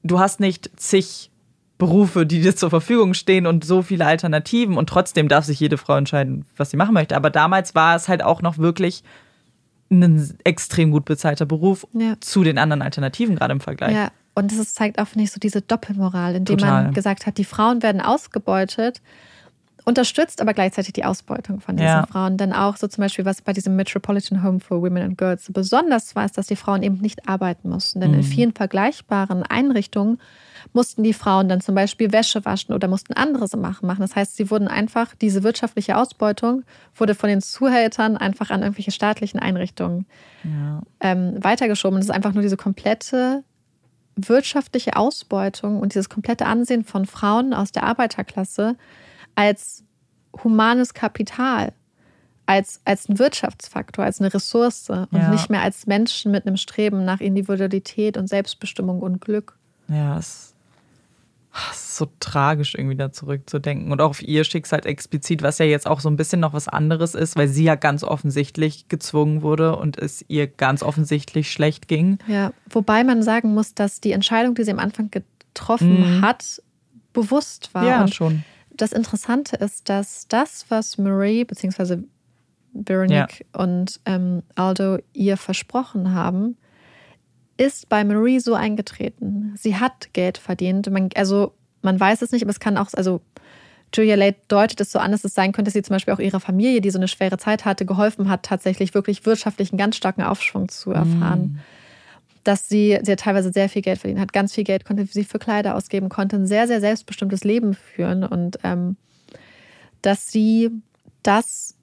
du hast nicht zig Berufe, die dir zur Verfügung stehen und so viele Alternativen und trotzdem darf sich jede Frau entscheiden, was sie machen möchte. Aber damals war es halt auch noch wirklich ein extrem gut bezahlter Beruf ja. zu den anderen Alternativen gerade im Vergleich. Ja, und das zeigt auch, finde ich, so diese Doppelmoral, indem Total. man gesagt hat, die Frauen werden ausgebeutet, unterstützt aber gleichzeitig die Ausbeutung von diesen ja. Frauen. Denn auch so zum Beispiel, was bei diesem Metropolitan Home for Women and Girls so besonders war, ist, dass die Frauen eben nicht arbeiten mussten. Denn mhm. in vielen vergleichbaren Einrichtungen mussten die Frauen dann zum Beispiel Wäsche waschen oder mussten andere Sachen machen. Das heißt, sie wurden einfach, diese wirtschaftliche Ausbeutung wurde von den Zuhältern einfach an irgendwelche staatlichen Einrichtungen ja. ähm, weitergeschoben. Das ist einfach nur diese komplette wirtschaftliche Ausbeutung und dieses komplette Ansehen von Frauen aus der Arbeiterklasse als humanes Kapital, als, als ein Wirtschaftsfaktor, als eine Ressource und ja. nicht mehr als Menschen mit einem Streben nach Individualität und Selbstbestimmung und Glück. Ja, es so tragisch irgendwie da zurückzudenken und auch auf ihr Schicksal explizit, was ja jetzt auch so ein bisschen noch was anderes ist, weil sie ja ganz offensichtlich gezwungen wurde und es ihr ganz offensichtlich schlecht ging. Ja, wobei man sagen muss, dass die Entscheidung, die sie am Anfang getroffen mhm. hat, bewusst war. Ja, und schon. Das Interessante ist, dass das, was Marie bzw. Veronique ja. und ähm, Aldo ihr versprochen haben, ist bei Marie so eingetreten. Sie hat Geld verdient. Man, also man weiß es nicht, aber es kann auch, also Julia Late deutet es so an, dass es sein könnte, dass sie zum Beispiel auch ihrer Familie, die so eine schwere Zeit hatte, geholfen hat, tatsächlich wirklich wirtschaftlich einen ganz starken Aufschwung zu erfahren. Mm. Dass sie, sie hat teilweise sehr viel Geld verdient, hat ganz viel Geld, konnte sie für Kleider ausgeben, konnte ein sehr, sehr selbstbestimmtes Leben führen und ähm, dass sie das,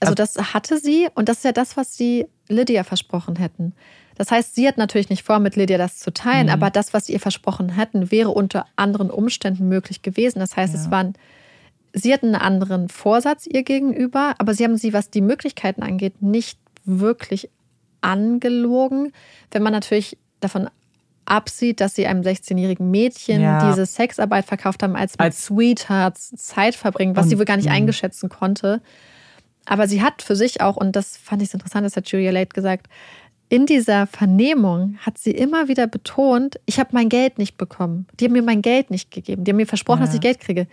also das hatte sie und das ist ja das, was sie Lydia versprochen hätten. Das heißt, sie hat natürlich nicht vor, mit Lydia das zu teilen, mhm. aber das, was sie ihr versprochen hätten, wäre unter anderen Umständen möglich gewesen. Das heißt, ja. es waren, sie hatten einen anderen Vorsatz ihr gegenüber, aber sie haben sie, was die Möglichkeiten angeht, nicht wirklich angelogen. Wenn man natürlich davon absieht, dass sie einem 16-jährigen Mädchen ja. diese Sexarbeit verkauft haben, als, als Sweethearts Zeit verbringen, was sie wohl gar nicht mhm. eingeschätzen konnte. Aber sie hat für sich auch, und das fand ich so interessant, das hat Julia Late gesagt, in dieser Vernehmung hat sie immer wieder betont, ich habe mein Geld nicht bekommen. Die haben mir mein Geld nicht gegeben. Die haben mir versprochen, ja. dass ich Geld kriege.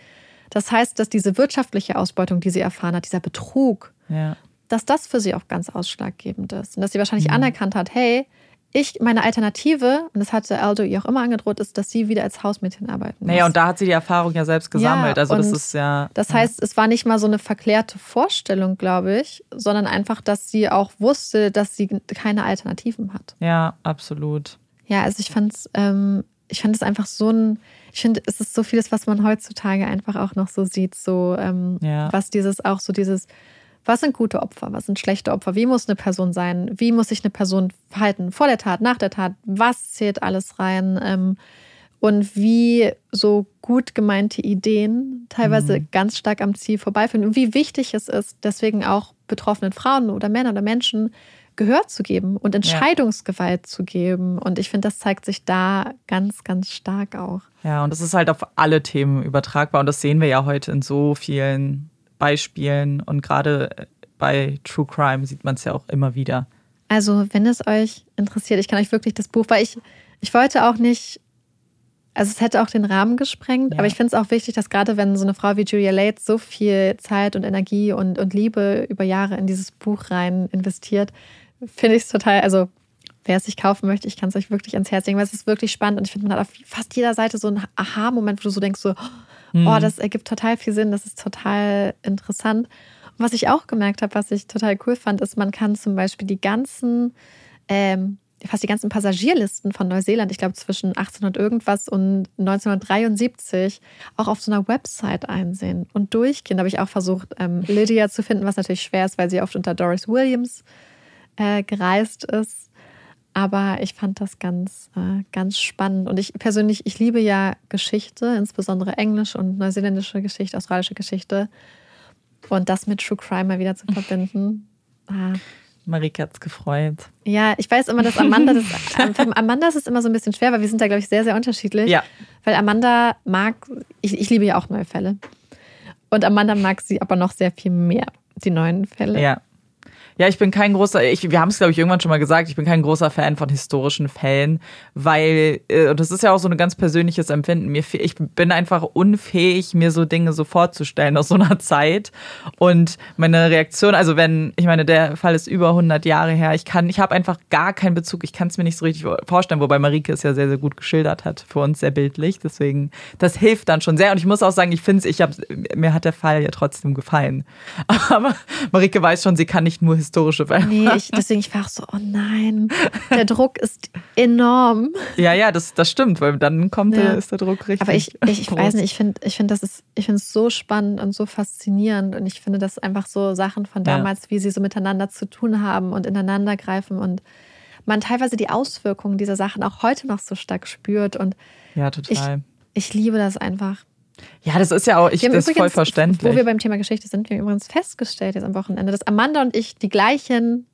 Das heißt, dass diese wirtschaftliche Ausbeutung, die sie erfahren hat, dieser Betrug, ja. dass das für sie auch ganz ausschlaggebend ist. Und dass sie wahrscheinlich mhm. anerkannt hat, hey, ich, meine Alternative, und das hatte Aldo ihr auch immer angedroht, ist, dass sie wieder als Hausmädchen arbeiten muss. Naja, und da hat sie die Erfahrung ja selbst gesammelt. Ja, also das ist ja. Das heißt, es war nicht mal so eine verklärte Vorstellung, glaube ich, sondern einfach, dass sie auch wusste, dass sie keine Alternativen hat. Ja, absolut. Ja, also ich fand es, ähm, ich fand es einfach so ein, ich finde, es ist so vieles, was man heutzutage einfach auch noch so sieht, so ähm, Ja. was dieses auch so dieses, was sind gute Opfer, was sind schlechte Opfer, wie muss eine Person sein, wie muss sich eine Person verhalten? Vor der Tat, nach der Tat, was zählt alles rein? Ähm, und wie so gut gemeinte Ideen teilweise ganz stark am Ziel vorbeiführen und wie wichtig es ist, deswegen auch betroffenen Frauen oder Männern oder Menschen Gehör zu geben und Entscheidungsgewalt zu geben. Und ich finde, das zeigt sich da ganz, ganz stark auch. Ja, und das ist halt auf alle Themen übertragbar. Und das sehen wir ja heute in so vielen Beispielen. Und gerade bei True Crime sieht man es ja auch immer wieder. Also, wenn es euch interessiert, ich kann euch wirklich das Buch, weil ich, ich wollte auch nicht, also es hätte auch den Rahmen gesprengt, Ja. aber ich finde es auch wichtig, dass gerade wenn so eine Frau wie Julia Lates so viel Zeit und Energie und, und Liebe über Jahre in dieses Buch rein investiert, finde ich es total, also wer es sich kaufen möchte, ich kann es euch wirklich ans Herz legen, weil es ist wirklich spannend und ich finde, man hat auf fast jeder Seite so einen Aha-Moment, wo du so denkst, so, oh, das ergibt total viel Sinn, das ist total interessant. Und was ich auch gemerkt habe, was ich total cool fand, ist, man kann zum Beispiel die ganzen, ähm, fast die ganzen Passagierlisten von Neuseeland, ich glaube zwischen 1800 irgendwas und 1973, auch auf so einer Website einsehen und durchgehen. Da habe ich auch versucht, ähm, Lydia zu finden, was natürlich schwer ist, weil sie oft unter Doris Williams äh, gereist ist. Aber ich fand das ganz, äh, ganz spannend. Und ich persönlich, ich liebe ja Geschichte, insbesondere englische und neuseeländische Geschichte, australische Geschichte. Und das mit True Crime mal wieder zu verbinden. Ah. Marike hat's gefreut. Ja, ich weiß immer, dass Amanda das. äh, Von Amanda ist es immer so ein bisschen schwer, weil wir sind da, glaube ich, sehr, sehr unterschiedlich. Ja. Weil Amanda mag, ich, ich liebe ja auch neue Fälle. Und Amanda mag sie aber noch sehr viel mehr, die neuen Fälle. Ja. Ja, ich bin kein großer, ich, wir haben es, glaube ich, irgendwann schon mal gesagt, ich bin kein großer Fan von historischen Fällen, weil, äh, und das ist ja auch so ein ganz persönliches Empfinden, mir, ich bin einfach unfähig, mir so Dinge so vorzustellen aus so einer [laughs] Zeit. Und meine Reaktion, also wenn, ich meine, der Fall ist über 100 Jahre her, ich kann, ich habe einfach gar keinen Bezug, ich kann es mir nicht so richtig vorstellen, wobei Marike es ja sehr, sehr gut geschildert hat, für uns sehr bildlich, deswegen, das hilft dann schon sehr. Und ich muss auch sagen, ich finde es, ich habe, mir hat der Fall ja trotzdem gefallen. [laughs] Aber Marike weiß schon, sie kann nicht nur historische Fälle. Nee, ich, [laughs] deswegen, ich war auch so, oh nein, der Druck ist enorm. Ja, ja, das, das stimmt, weil dann kommt Ja. der, ist der Druck richtig. Aber ich, ich, ich weiß nicht, ich finde, ich finde, das ist, ich finde es so spannend und so faszinierend. Und ich finde, das einfach so Sachen von Ja. damals, wie sie so miteinander zu tun haben und ineinander greifen und man teilweise die Auswirkungen dieser Sachen auch heute noch so stark spürt. Und Ja, ich, total. ich liebe das einfach. Ja, das ist ja auch, ich, das ist voll übrigens, verständlich. Wo wir beim Thema Geschichte sind, wir haben übrigens festgestellt jetzt am Wochenende, dass Amanda und ich die gleichen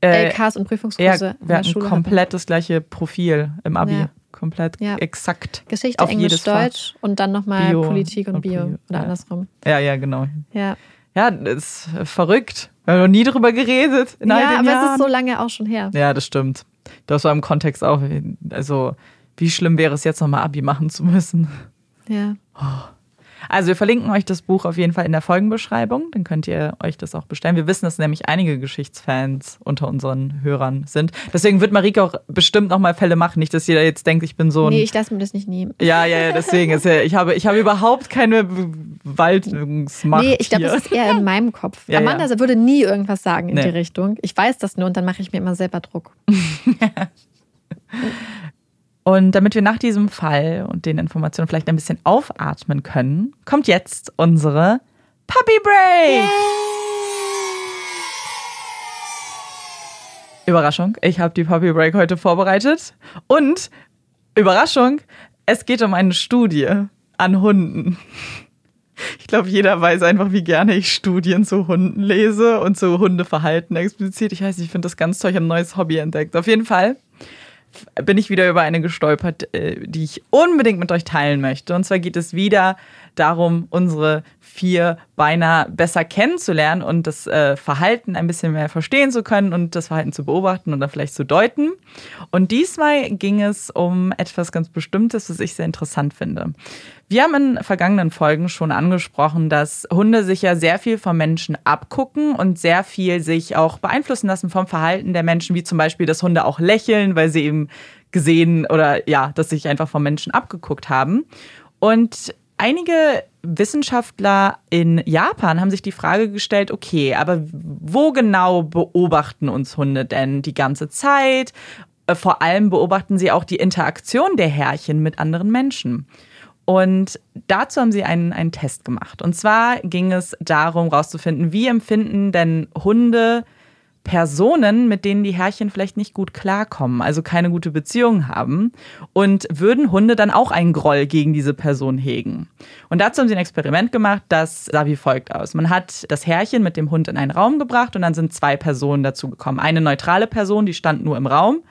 äh, LKs und ja, Prüfungskurse in wir der hatten Schule komplett das gleiche Profil im Abi. Ja. Komplett Ja. exakt. hatten. Geschichte, auf Englisch, jedes Fach. Deutsch und dann nochmal Politik und und Bio Bio, oder ja. andersrum. Ja, ja, genau. Ja, Ja, das ist verrückt. Wir haben noch nie drüber geredet in all ja den aber Jahren. es ist so lange auch schon her. Ja, das stimmt. Das war im Kontext auch. Also, wie schlimm wäre es jetzt nochmal Abi machen zu müssen? Ja. Also wir verlinken euch das Buch auf jeden Fall in der Folgenbeschreibung, dann könnt ihr euch das auch bestellen. Wir wissen, dass nämlich einige Geschichtsfans unter unseren Hörern sind. Deswegen wird Marike auch bestimmt noch mal Fälle machen, nicht, dass jeder jetzt denkt, ich bin so ein Nee, ich lasse mir das nicht nehmen. ja, ja, ja, deswegen ist ja, ich habe ich habe überhaupt keine Waltungsmacht Nee, ich glaube, das ist eher in meinem Kopf. Ja, Amanda ja. würde nie irgendwas sagen in Nee. die Richtung. Ich weiß das nur und dann mache ich mir immer selber Druck. [laughs] Und damit wir nach diesem Fall und den Informationen vielleicht ein bisschen aufatmen können, kommt jetzt unsere Puppy Break. Überraschung, ich habe die Puppy Break heute vorbereitet. Und Überraschung, es geht um eine Studie an Hunden. Ich glaube, jeder weiß einfach, wie gerne ich Studien zu Hunden lese und zu Hundeverhalten explizit. Ich weiß ich finde das ganz toll. Ich habe ein neues Hobby entdeckt. Auf jeden Fall bin ich wieder über eine gestolpert, äh, die ich unbedingt mit euch teilen möchte. Und zwar geht es wieder darum, unsere vier Beiner besser kennenzulernen und das äh, Verhalten ein bisschen mehr verstehen zu können und das Verhalten zu beobachten oder vielleicht zu deuten. Und diesmal ging es um etwas ganz Bestimmtes, was ich sehr interessant finde. Wir haben in vergangenen Folgen schon angesprochen, dass Hunde sich ja sehr viel vom Menschen abgucken und sehr viel sich auch beeinflussen lassen vom Verhalten der Menschen, wie zum Beispiel, dass Hunde auch lächeln, weil sie eben gesehen oder ja, dass sich einfach vom Menschen abgeguckt haben. Und einige Wissenschaftler in Japan haben sich die Frage gestellt, okay, aber wo genau beobachten uns Hunde denn die ganze Zeit? Äh, vor allem beobachten sie auch die Interaktion der Herrchen mit anderen Menschen. Und dazu haben sie einen, einen Test gemacht. Und zwar ging es darum, herauszufinden, wie empfinden denn Hunde Personen, mit denen die Herrchen vielleicht nicht gut klarkommen, also keine gute Beziehung haben. Und würden Hunde dann auch einen Groll gegen diese Person hegen? Und dazu haben sie ein Experiment gemacht, das sah wie folgt aus. Man hat das Herrchen mit dem Hund in einen Raum gebracht und dann sind zwei Personen dazu gekommen. Eine neutrale Person, die stand nur im Raum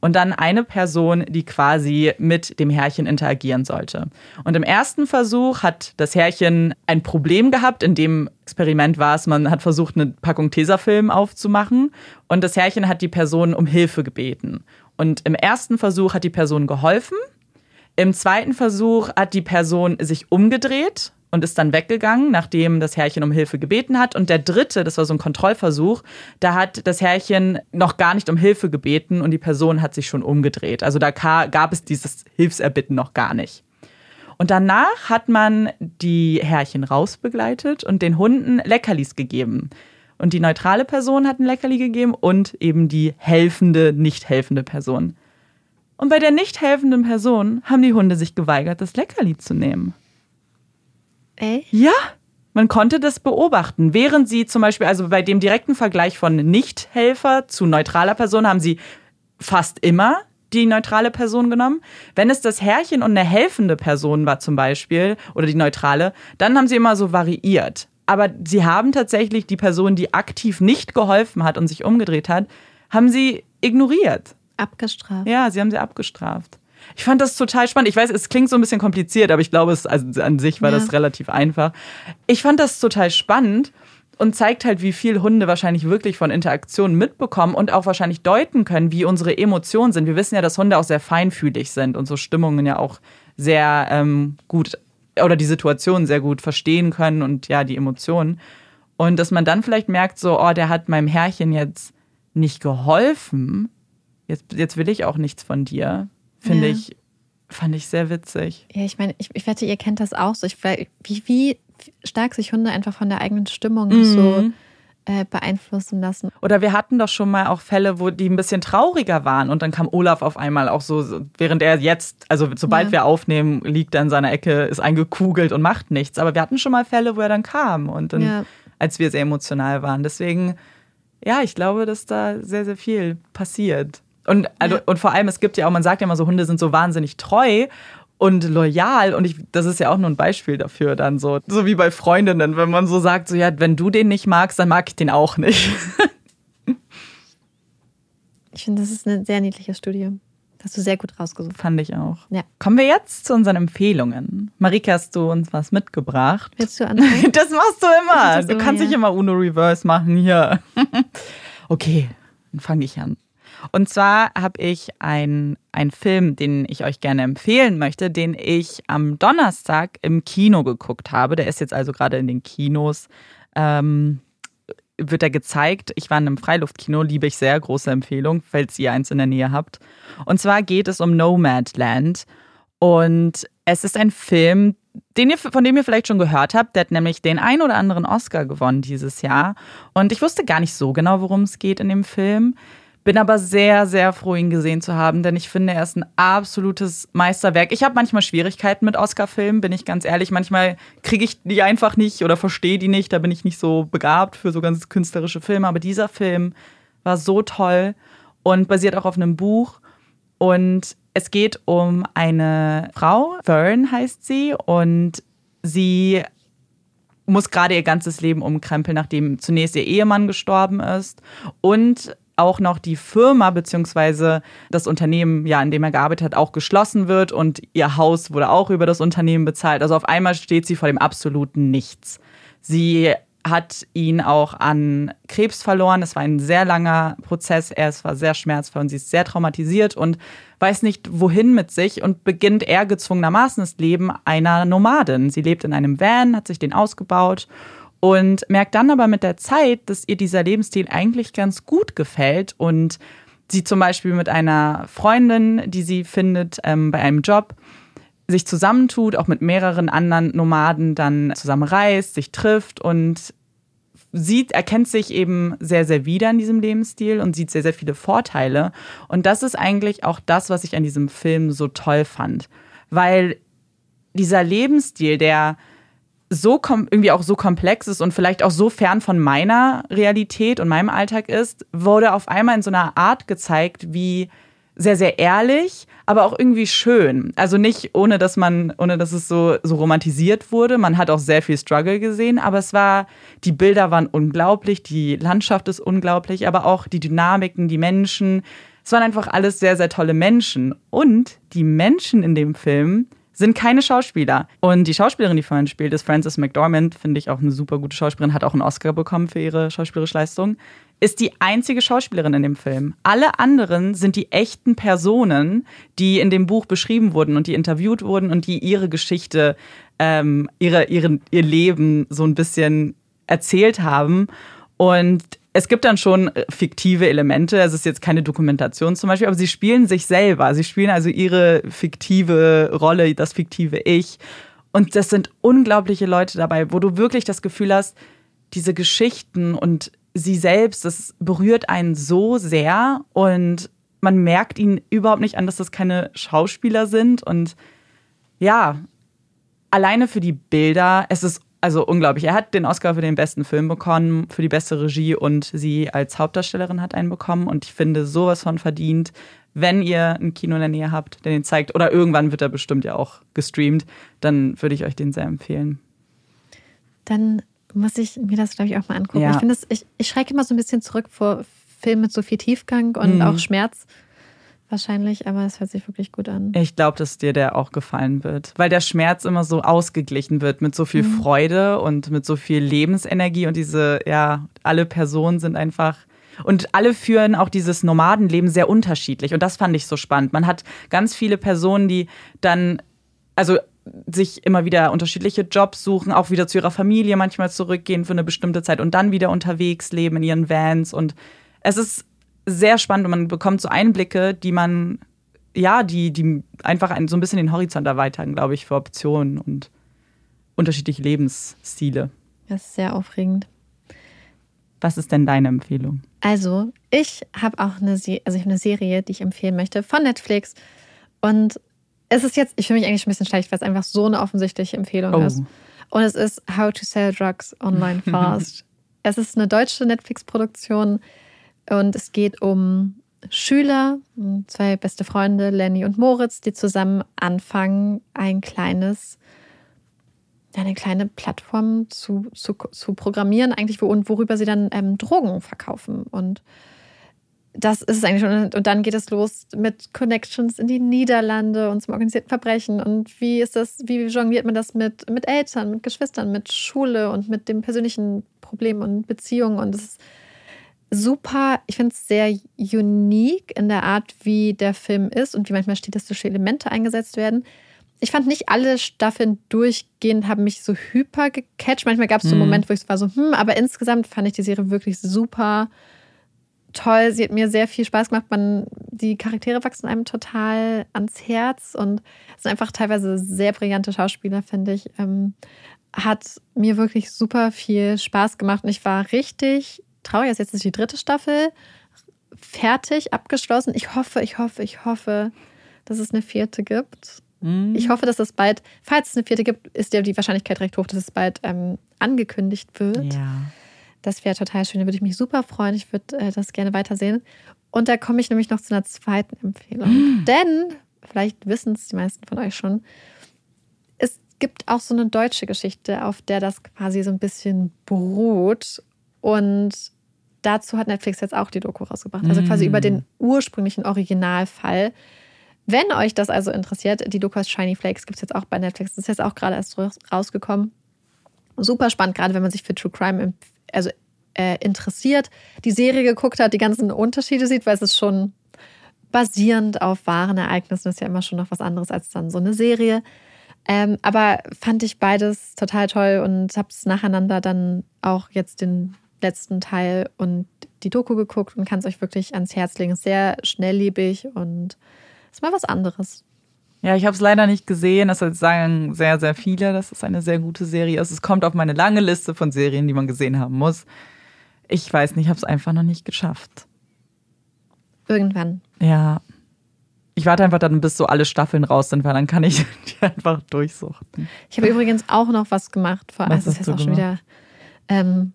und dann eine Person, die quasi mit dem Herrchen interagieren sollte. Und im ersten Versuch hat das Herrchen ein Problem gehabt, in dem Experiment war es, man hat versucht, eine Packung Tesafilm aufzumachen und das Herrchen hat die Person um Hilfe gebeten. Und im ersten Versuch hat die Person geholfen. Im zweiten Versuch hat die Person sich umgedreht und ist dann weggegangen, nachdem das Herrchen um Hilfe gebeten hat. Und der dritte, das war so ein Kontrollversuch, da hat das Herrchen noch gar nicht um Hilfe gebeten und die Person hat sich schon umgedreht. Also da gab es dieses Hilfserbitten noch gar nicht. Und danach hat man die Herrchen rausbegleitet und den Hunden Leckerlis gegeben. Und die neutrale Person hat ein Leckerli gegeben und eben die helfende, nicht helfende Person. Und bei der nicht helfenden Person haben die Hunde sich geweigert, das Leckerli zu nehmen. Ey? Ja, man konnte das beobachten. Während sie zum Beispiel, also bei dem direkten Vergleich von Nichthelfer zu neutraler Person, haben sie fast immer die neutrale Person genommen. Wenn es das Herrchen und eine helfende Person war zum Beispiel, oder die neutrale, dann haben sie immer so variiert. Aber sie haben tatsächlich die Person, die aktiv nicht geholfen hat und sich umgedreht hat, haben sie ignoriert. Abgestraft. Ja, sie haben sie abgestraft. Ich fand das total spannend. Ich weiß, es klingt so ein bisschen kompliziert, aber ich glaube, es, also an sich war ja. das relativ einfach. Ich fand das total spannend und zeigt halt, wie viel Hunde wahrscheinlich wirklich von Interaktionen mitbekommen und auch wahrscheinlich deuten können, wie unsere Emotionen sind. Wir wissen ja, dass Hunde auch sehr feinfühlig sind und so Stimmungen ja auch sehr ähm, gut oder die Situation sehr gut verstehen können und ja, die Emotionen. Und dass man dann vielleicht merkt, so, oh, der hat meinem Herrchen jetzt nicht geholfen. Jetzt, jetzt will ich auch nichts von dir. Finde ja. ich, fand ich sehr witzig. Ja, ich meine, ich, ich wette, ihr kennt das auch so. Ich, wie, wie stark sich Hunde einfach von der eigenen Stimmung mhm. so äh, beeinflussen lassen. Oder wir hatten doch schon mal auch Fälle, wo die ein bisschen trauriger waren und dann kam Olaf auf einmal auch so, während er jetzt, also sobald ja. wir aufnehmen, liegt er in seiner Ecke, ist eingekugelt und macht nichts. Aber wir hatten schon mal Fälle, wo er dann kam und dann, ja. als wir sehr emotional waren. Deswegen, ja, ich glaube, dass da sehr, sehr viel passiert. Und, also, ja. und vor allem, es gibt ja auch, man sagt ja immer so, Hunde sind so wahnsinnig treu und loyal. Und ich, das ist ja auch nur ein Beispiel dafür dann so. So wie bei Freundinnen, wenn man so sagt, so ja, wenn du den nicht magst, dann mag ich den auch nicht. [laughs] ich finde, das ist eine sehr niedliche Studie. Hast du sehr gut rausgesucht. Fand ich auch. Ja. Kommen wir jetzt zu unseren Empfehlungen. Marika, hast du uns was mitgebracht? Willst du anfangen? [laughs] Das machst du immer. Du kannst ja. nicht immer Uno Reverse machen hier. [laughs] okay, dann fange ich an. Und zwar habe ich einen Film, den ich euch gerne empfehlen möchte, den ich am Donnerstag im Kino geguckt habe. Der ist jetzt also gerade in den Kinos. Ähm, wird er gezeigt. Ich war in einem Freiluftkino, liebe ich sehr, große Empfehlung, falls ihr eins in der Nähe habt. Und zwar geht es um Nomadland. Und es ist ein Film, den ihr, von dem ihr vielleicht schon gehört habt. Der hat nämlich den ein oder anderen Oscar gewonnen dieses Jahr. Und ich wusste gar nicht so genau, worum es geht in dem Film. Bin aber sehr, sehr froh, ihn gesehen zu haben, denn ich finde, er ist ein absolutes Meisterwerk. Ich habe manchmal Schwierigkeiten mit Oscar-Filmen, bin ich ganz ehrlich. Manchmal kriege ich die einfach nicht oder verstehe die nicht. Da bin ich nicht so begabt für so ganz künstlerische Filme. Aber dieser Film war so toll und basiert auch auf einem Buch. Und es geht um eine Frau, Fern heißt sie, und sie muss gerade ihr ganzes Leben umkrempeln, nachdem zunächst ihr Ehemann gestorben ist und auch noch die Firma bzw. das Unternehmen, ja, in dem er gearbeitet hat, auch geschlossen wird und ihr Haus wurde auch über das Unternehmen bezahlt. Also auf einmal steht sie vor dem absoluten Nichts. Sie hat ihn auch an Krebs verloren. Es war ein sehr langer Prozess. Er war sehr schmerzvoll und sie ist sehr traumatisiert und weiß nicht, wohin mit sich und beginnt er gezwungenermaßen das Leben einer Nomadin. Sie lebt in einem Van, hat sich den ausgebaut und merkt dann aber mit der Zeit, dass ihr dieser Lebensstil eigentlich ganz gut gefällt und sie zum Beispiel mit einer Freundin, die sie findet ähm, bei einem Job, sich zusammentut, auch mit mehreren anderen Nomaden dann zusammen reist, sich trifft und sieht, erkennt sich eben sehr, sehr wieder in diesem Lebensstil und sieht sehr, sehr viele Vorteile. Und das ist eigentlich auch das, was ich an diesem Film so toll fand. Weil dieser Lebensstil, der so irgendwie auch so komplex ist und vielleicht auch so fern von meiner Realität und meinem Alltag ist, wurde auf einmal in so einer Art gezeigt, wie sehr, sehr ehrlich, aber auch irgendwie schön. Also nicht ohne, dass man, ohne dass es so, so romantisiert wurde. Man hat auch sehr viel Struggle gesehen, aber es war, die Bilder waren unglaublich, die Landschaft ist unglaublich, aber auch die Dynamiken, die Menschen. Es waren einfach alles sehr, sehr tolle Menschen. Und die Menschen in dem Film sind keine Schauspieler. Und die Schauspielerin, die vorhin spielt, ist Frances McDormand, finde ich auch eine super gute Schauspielerin, hat auch einen Oscar bekommen für ihre schauspielerische Leistung, ist die einzige Schauspielerin in dem Film. Alle anderen sind die echten Personen, die in dem Buch beschrieben wurden und die interviewt wurden und die ihre Geschichte, ähm, ihre, ihre, ihr Leben so ein bisschen erzählt haben. Und es gibt dann schon äh, fiktive Elemente. Es ist jetzt keine Dokumentation zum Beispiel, aber sie spielen sich selber. Sie spielen also ihre fiktive Rolle, das fiktive Ich. Und das sind unglaubliche Leute dabei, wo du wirklich das Gefühl hast, diese Geschichten und sie selbst, das berührt einen so sehr und man merkt ihnen überhaupt nicht an, dass das keine Schauspieler sind. Und ja, alleine für die Bilder, es ist also unglaublich. Er hat den Oscar für den besten Film bekommen, für die beste Regie und sie als Hauptdarstellerin hat einen bekommen. Und ich finde sowas von verdient, wenn ihr ein Kino in der Nähe habt, der den zeigt, oder irgendwann wird er bestimmt ja auch gestreamt, dann würde ich euch den sehr empfehlen. Dann muss ich mir das, glaube ich, auch mal angucken. Ja. Ich finde ich, ich schrecke immer so ein bisschen zurück vor Filmen mit so viel Tiefgang und mhm. auch Schmerz wahrscheinlich, aber es hört sich wirklich gut an. Ich glaube, dass dir der auch gefallen wird, weil der Schmerz immer so ausgeglichen wird mit so viel mhm. Freude und mit so viel Lebensenergie und diese, ja, alle Personen sind einfach und alle führen auch dieses Nomadenleben sehr unterschiedlich und das fand ich so spannend. Man hat ganz viele Personen, die dann also sich immer wieder unterschiedliche Jobs suchen, auch wieder zu ihrer Familie manchmal zurückgehen für eine bestimmte Zeit und dann wieder unterwegs leben in ihren Vans und es ist sehr spannend und man bekommt so Einblicke, die man, ja, die, die einfach einen, so ein bisschen den Horizont erweitern, glaube ich, für Optionen und unterschiedliche Lebensstile. Das ist sehr aufregend. Was ist denn deine Empfehlung? Also, ich habe auch eine, Se also ich eine Serie, die ich empfehlen möchte von Netflix. Und es ist jetzt, ich fühle mich eigentlich ein bisschen schlecht, weil es einfach so eine offensichtliche Empfehlung oh. ist. Und es ist How to Sell Drugs Online [laughs] Fast. es ist eine deutsche Netflix-Produktion und es geht um Schüler, zwei beste Freunde, Lenny und Moritz, die zusammen anfangen, ein kleines, eine kleine Plattform zu, zu, zu programmieren, eigentlich, wo, und worüber sie dann ähm, Drogen verkaufen. Und das ist es eigentlich schon. Und dann geht es los mit Connections in die Niederlande und zum organisierten Verbrechen. Und wie ist das, wie jongliert man das mit, mit Eltern, mit Geschwistern, mit Schule und mit dem persönlichen Problem und Beziehungen? Und es ist super, ich finde es sehr unique in der Art, wie der Film ist und wie manchmal stilistische Elemente eingesetzt werden. Ich fand nicht alle Staffeln durchgehend haben mich so hyper gecatcht. Manchmal gab es so einen mhm. Moment, wo ich war so, hm, aber insgesamt fand ich die Serie wirklich super toll. Sie hat mir sehr viel Spaß gemacht. Man, die Charaktere wachsen einem total ans Herz und sind einfach teilweise sehr brillante Schauspieler, finde ich. Ähm, hat mir wirklich super viel Spaß gemacht und ich war richtig traurig ist. Jetzt ist die dritte Staffel fertig, abgeschlossen. Ich hoffe, ich hoffe, ich hoffe, dass es eine vierte gibt. Mhm. Ich hoffe, dass es bald, falls es eine vierte gibt, ist ja die Wahrscheinlichkeit recht hoch, dass es bald ähm, angekündigt wird. Ja. Das wäre total schön. Da würde ich mich super freuen. Ich würde äh, das gerne weitersehen. Und da komme ich nämlich noch zu einer zweiten Empfehlung. Mhm. Denn, vielleicht wissen es die meisten von euch schon, es gibt auch so eine deutsche Geschichte, auf der das quasi so ein bisschen beruht. Und dazu hat Netflix jetzt auch die Doku rausgebracht. Also quasi über den mm. ursprünglichen Originalfall. Wenn euch das also interessiert, die Doku aus Shiny Flakes gibt es jetzt auch bei Netflix. Das ist jetzt auch gerade erst rausgekommen. Super spannend, gerade wenn man sich für True Crime also, äh, interessiert, die Serie geguckt hat, die ganzen Unterschiede sieht, weil es ist schon basierend auf wahren Ereignissen, ist ja immer schon noch was anderes als dann so eine Serie. Ähm, aber fand ich beides total toll und habe es nacheinander dann auch jetzt den letzten Teil und die Doku geguckt und kann es euch wirklich ans Herz legen. Ist sehr schnelllebig und ist mal was anderes. Ja, ich habe es leider nicht gesehen. Das sagen sehr, sehr viele, dass es eine sehr gute Serie ist. Es kommt auf meine lange Liste von Serien, die man gesehen haben muss. Ich weiß nicht, ich habe es einfach noch nicht geschafft. Irgendwann. Ja. Ich warte einfach dann, bis so alle Staffeln raus sind, weil dann kann ich [laughs] die einfach durchsuchten. Ich habe übrigens auch noch was gemacht. Vor allem, das ist jetzt auch schon wieder. Ähm,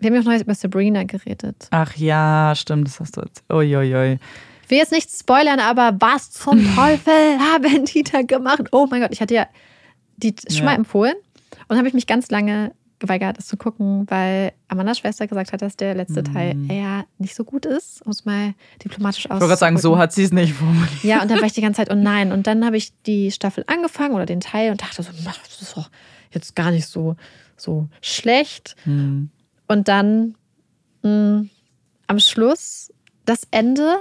wir haben ja auch noch über Sabrina geredet. Ach ja, stimmt, das hast du jetzt. Uiuiui. Ich will jetzt nicht spoilern, aber was zum [laughs] Teufel haben die da gemacht? Oh mein Gott, ich hatte ja die schon ja. mal empfohlen und habe ich mich ganz lange geweigert, es zu gucken, weil Amandas Schwester gesagt hat, dass der letzte Teil mhm. eher nicht so gut ist, um es mal diplomatisch auszudrücken. Ich wollte gerade sagen, so hat sie es nicht formuliert. Ja, und dann war ich die ganze [laughs] Zeit, oh nein. Und dann habe ich die Staffel angefangen oder den Teil und dachte so, das ist doch jetzt gar nicht so, so schlecht. Mhm. Und dann mh, mm, am Schluss, das Ende,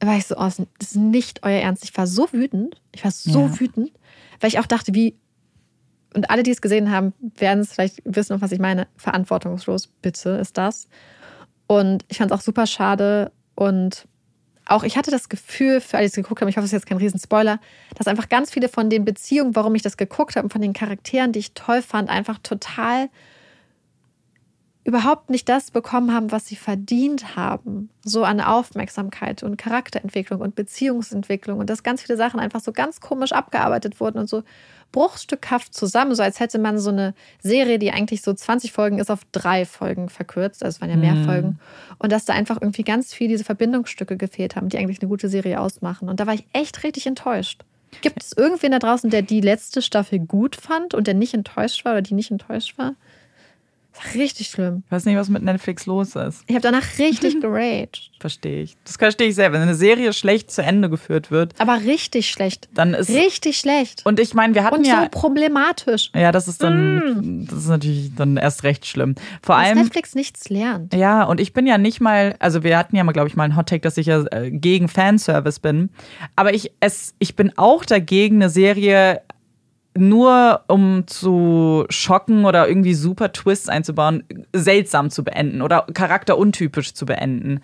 war ich so, oh, das ist nicht euer Ernst. Ich war so wütend. Ich war so ja. wütend, weil ich auch dachte, wie und alle, die es gesehen haben, werden es vielleicht wissen, was ich meine. Verantwortungslos, bitte, ist das. Und ich fand es auch super schade. Und auch ich hatte das Gefühl, für alle, die es geguckt haben, ich hoffe, es ist jetzt kein Riesenspoiler, dass einfach ganz viele von den Beziehungen, warum ich das geguckt habe und von den Charakteren, die ich toll fand, einfach total überhaupt nicht das bekommen haben, was sie verdient haben. So an Aufmerksamkeit und Charakterentwicklung und Beziehungsentwicklung und dass ganz viele Sachen einfach so ganz komisch abgearbeitet wurden und so bruchstückhaft zusammen, so als hätte man so eine Serie, die eigentlich so 20 Folgen ist, auf drei Folgen verkürzt. Also es waren ja mehr mhm. Folgen. Und dass da einfach irgendwie ganz viel diese Verbindungsstücke gefehlt haben, die eigentlich eine gute Serie ausmachen. Und da war ich echt richtig enttäuscht. Gibt es irgendwen da draußen, der die letzte Staffel gut fand und der nicht enttäuscht war oder die nicht enttäuscht war? Richtig schlimm. Ich weiß nicht, was mit Netflix los ist. Ich habe danach richtig [laughs] geraged. Verstehe ich. Das verstehe ich sehr. Wenn eine Serie schlecht zu Ende geführt wird. Aber richtig schlecht. Dann ist. Richtig schlecht. Und ich meine, wir hatten Und ja. so problematisch. Ja, das ist dann. Mm. Das ist natürlich dann erst recht schlimm. Vor dass allem. Netflix nichts lernt. Ja, und ich bin ja nicht mal. Also, wir hatten ja mal, glaube ich, mal einen Hottake, dass ich ja äh, gegen Fanservice bin. Aber ich, es, ich bin auch dagegen, eine Serie nur um zu schocken oder irgendwie super Twists einzubauen, seltsam zu beenden oder charakteruntypisch zu beenden.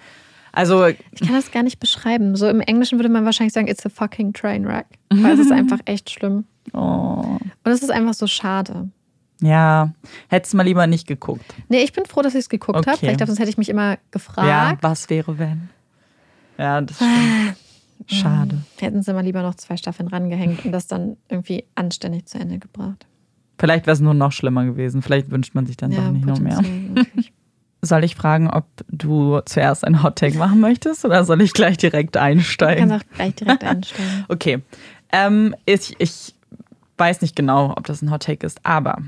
Also ich kann das gar nicht beschreiben. So im Englischen würde man wahrscheinlich sagen, it's a fucking train wreck, weil es ist [laughs] einfach echt schlimm. Oh. Und es ist einfach so schade. Ja, hättest mal lieber nicht geguckt. Nee, ich bin froh, dass ich es geguckt okay. habe. Ich glaube, sonst hätte ich mich immer gefragt. Ja, was wäre wenn? Ja, das stimmt. Schade. Hätten sie mal lieber noch zwei Staffeln rangehängt und das dann irgendwie anständig zu Ende gebracht. Vielleicht wäre es nur noch schlimmer gewesen. Vielleicht wünscht man sich dann ja, doch nicht noch mehr. [laughs] Soll ich fragen, ob du zuerst ein Hot Take machen möchtest oder soll ich gleich direkt einsteigen? Du kannst auch gleich direkt [laughs] einsteigen. okay. Ähm, ich, ich weiß nicht genau, ob das ein Hot Take ist, aber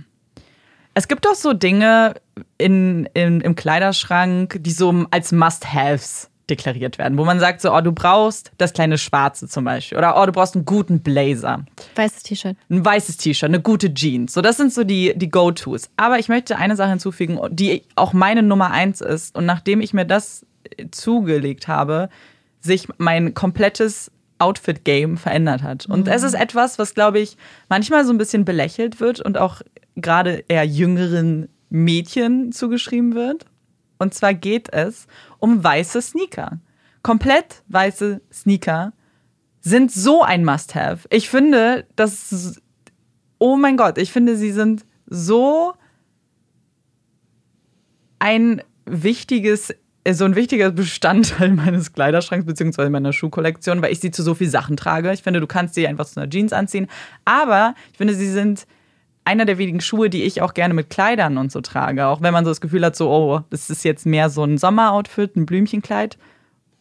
es gibt doch so Dinge in, in, im Kleiderschrank, die so als Must-Haves deklariert werden, wo man sagt so, oh, du brauchst das kleine Schwarze zum Beispiel oder oh, du brauchst einen guten Blazer. Weißes T-Shirt. Ein weißes T-Shirt, eine gute Jeans. So, das sind so die, die Go-Tos. Aber ich möchte eine Sache hinzufügen, die auch meine Nummer eins ist. Und nachdem ich mir das zugelegt habe, sich mein komplettes Outfit-Game verändert hat. Und mhm. es ist etwas, was, glaube ich, manchmal so ein bisschen belächelt wird und auch gerade eher jüngeren Mädchen zugeschrieben wird. Und zwar geht es um weiße Sneaker. Komplett weiße Sneaker sind so ein Must-Have. Ich finde, das. Oh mein Gott, ich finde, sie sind so ein wichtiges, so ein wichtiger Bestandteil [laughs] meines Kleiderschranks bzw. meiner Schuhkollektion, weil ich sie zu so vielen Sachen trage. Ich finde, du kannst sie einfach zu einer Jeans anziehen. Aber ich finde, sie sind einer der wenigen Schuhe, die ich auch gerne mit Kleidern und so trage. Auch wenn man so das Gefühl hat, so, oh, das ist jetzt mehr so ein Sommeroutfit, ein Blümchenkleid.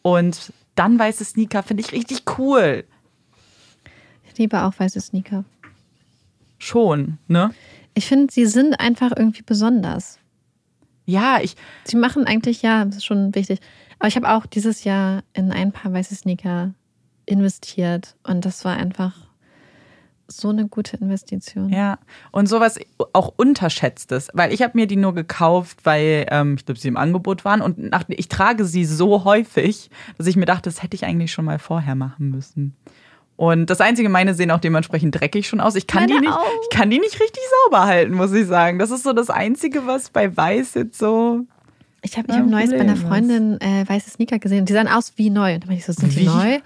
Und dann weiße Sneaker finde ich richtig cool. Ich liebe auch weiße Sneaker. Schon, ne? Ich finde, sie sind einfach irgendwie besonders. Ja, ich. Sie machen eigentlich, ja, das ist schon wichtig. Aber ich habe auch dieses Jahr in ein paar weiße Sneaker investiert und das war einfach so eine gute Investition. Ja, und sowas auch unterschätztes, weil ich habe mir die nur gekauft, weil ähm, ich glaube, sie im Angebot waren und nach, ich trage sie so häufig, dass ich mir dachte, das hätte ich eigentlich schon mal vorher machen müssen. Und das einzige, meine sehen auch dementsprechend dreckig schon aus. Ich kann, die nicht, ich kann die nicht richtig sauber halten, muss ich sagen. Das ist so das Einzige, was bei Weiß jetzt so. Ich habe ich hab neues bei einer Freundin äh, weiße Sneaker gesehen. Die sahen aus wie neu. Und da meinte ich so, sind wie? die neu?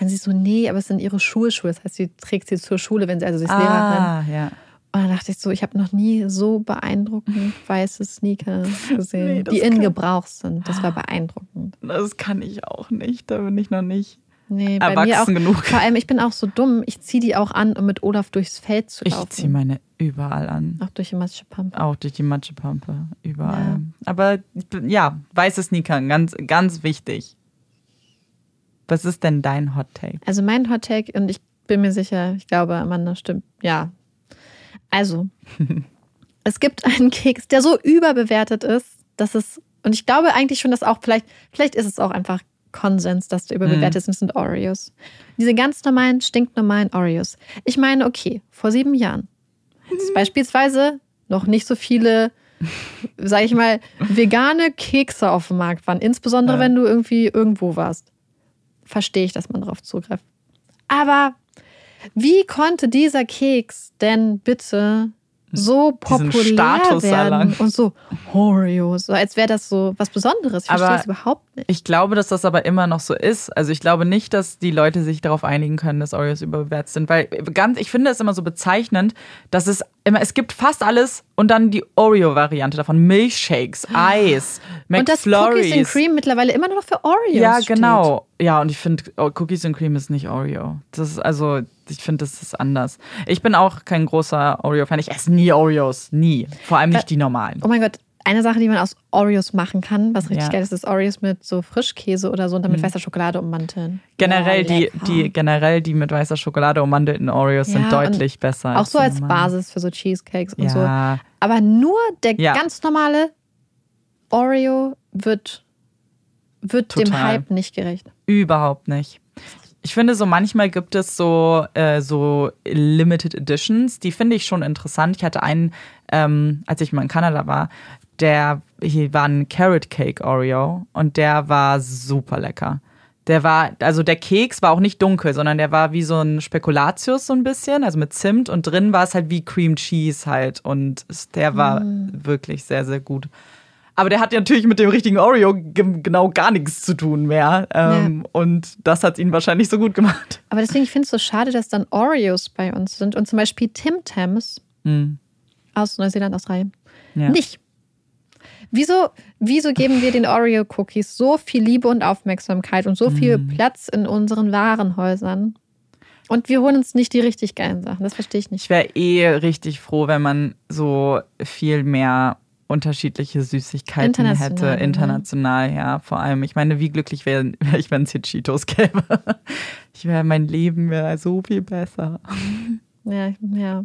Meinen sie so, nee, aber es sind ihre Schulschuhe. Das heißt, sie trägt sie zur Schule, wenn sie, also sie ist ah, Lehrerin. Ja. Und dann dachte ich so, ich habe noch nie so beeindruckend weiße Sneaker [laughs] gesehen, nee, die in Gebrauch sind. Das war beeindruckend. Das kann ich auch nicht. Da bin ich noch nicht nee, bei erwachsen mir auch, genug. Vor allem, ich bin auch so dumm. Ich ziehe die auch an, um mit Olaf durchs Feld zu laufen. Ich ziehe meine überall an. Auch durch die Matschepampe. Auch durch die Matschepampe. Überall. Ja. Aber ja, weiße Sneaker, ganz, ganz wichtig. Was ist denn dein Hot Take? Also mein Hot Take, und ich bin mir sicher, ich glaube, Amanda stimmt. Ja. Also, [laughs] es gibt einen Keks, der so überbewertet ist, dass es, und ich glaube eigentlich schon, dass auch vielleicht, vielleicht ist es auch einfach Konsens, dass du überbewertet mhm. sind Oreos. Diese ganz normalen, stinknormalen Oreos. Ich meine, okay, vor sieben Jahren, als beispielsweise noch nicht so viele, [laughs] sag ich mal, vegane Kekse auf dem Markt waren, insbesondere ja. wenn du irgendwie irgendwo warst, verstehe ich, dass man darauf zugreift. Aber wie konnte dieser Keks denn bitte so populär werden und so Oreos, so als wäre das so was Besonderes. Ich verstehe es überhaupt nicht. Ich glaube, dass das aber immer noch so ist. Also ich glaube nicht, dass die Leute sich darauf einigen können, dass Oreos überbewertet sind, weil ganz, ich finde es immer so bezeichnend, dass es immer, es gibt fast alles und dann die Oreo-Variante davon, Milchshakes, Eis, McFlurries. Und das Cookies and Cream mittlerweile immer nur noch für Oreos Ja, genau. Steht. Ja, und ich finde, oh, Cookies and Cream ist nicht Oreo. Das ist also ich finde, das ist anders. Ich bin auch kein großer Oreo-Fan. Ich esse nie Oreos. Nie. Vor allem nicht die normalen. Oh mein Gott. Eine Sache, die man aus Oreos machen kann, was richtig ja. geil ist, ist Oreos mit so Frischkäse oder so und dann mit mhm. weißer Schokolade ummanteln. Generell, oh, die, die, generell die mit weißer Schokolade ummantelten Oreos ja, sind deutlich besser. Auch so als. Basis für so Cheesecakes und ja. so. Aber nur der ganz normale Oreo wird, wird dem Hype nicht gerecht. Überhaupt nicht. Ich finde, so manchmal gibt es so, äh, so Limited Editions, die finde ich schon interessant. Ich hatte einen, ähm, als ich mal in Kanada war, der hier war ein Carrot Cake Oreo und der war super lecker. Der war, also der Keks war auch nicht dunkel, sondern der war wie so ein Spekulatius so ein bisschen, also mit Zimt und drin war es halt wie Cream Cheese halt und der war mm. wirklich sehr, sehr gut. Aber der hat ja natürlich mit dem richtigen Oreo genau gar nichts zu tun mehr. Ähm, ja. Und das hat ihn wahrscheinlich so gut gemacht. Aber deswegen, ich finde es so schade, dass dann Oreos bei uns sind und zum Beispiel Tim Tams mhm. aus Neuseeland, Australien. Ja. Nicht. Wieso, wieso geben wir den Oreo-Cookies so viel Liebe und Aufmerksamkeit und so viel mhm. Platz in unseren Warenhäusern? Und wir holen uns nicht die richtig geilen Sachen. Das verstehe ich nicht. Ich wäre eh richtig froh, wenn man so viel mehr unterschiedliche Süßigkeiten international, hätte, international, ja. Vor allem, ich meine, wie glücklich wäre [laughs] wär ich, wenn es hier Cheetos gäbe. Ich wäre, mein Leben wäre so viel besser. Ja, ja.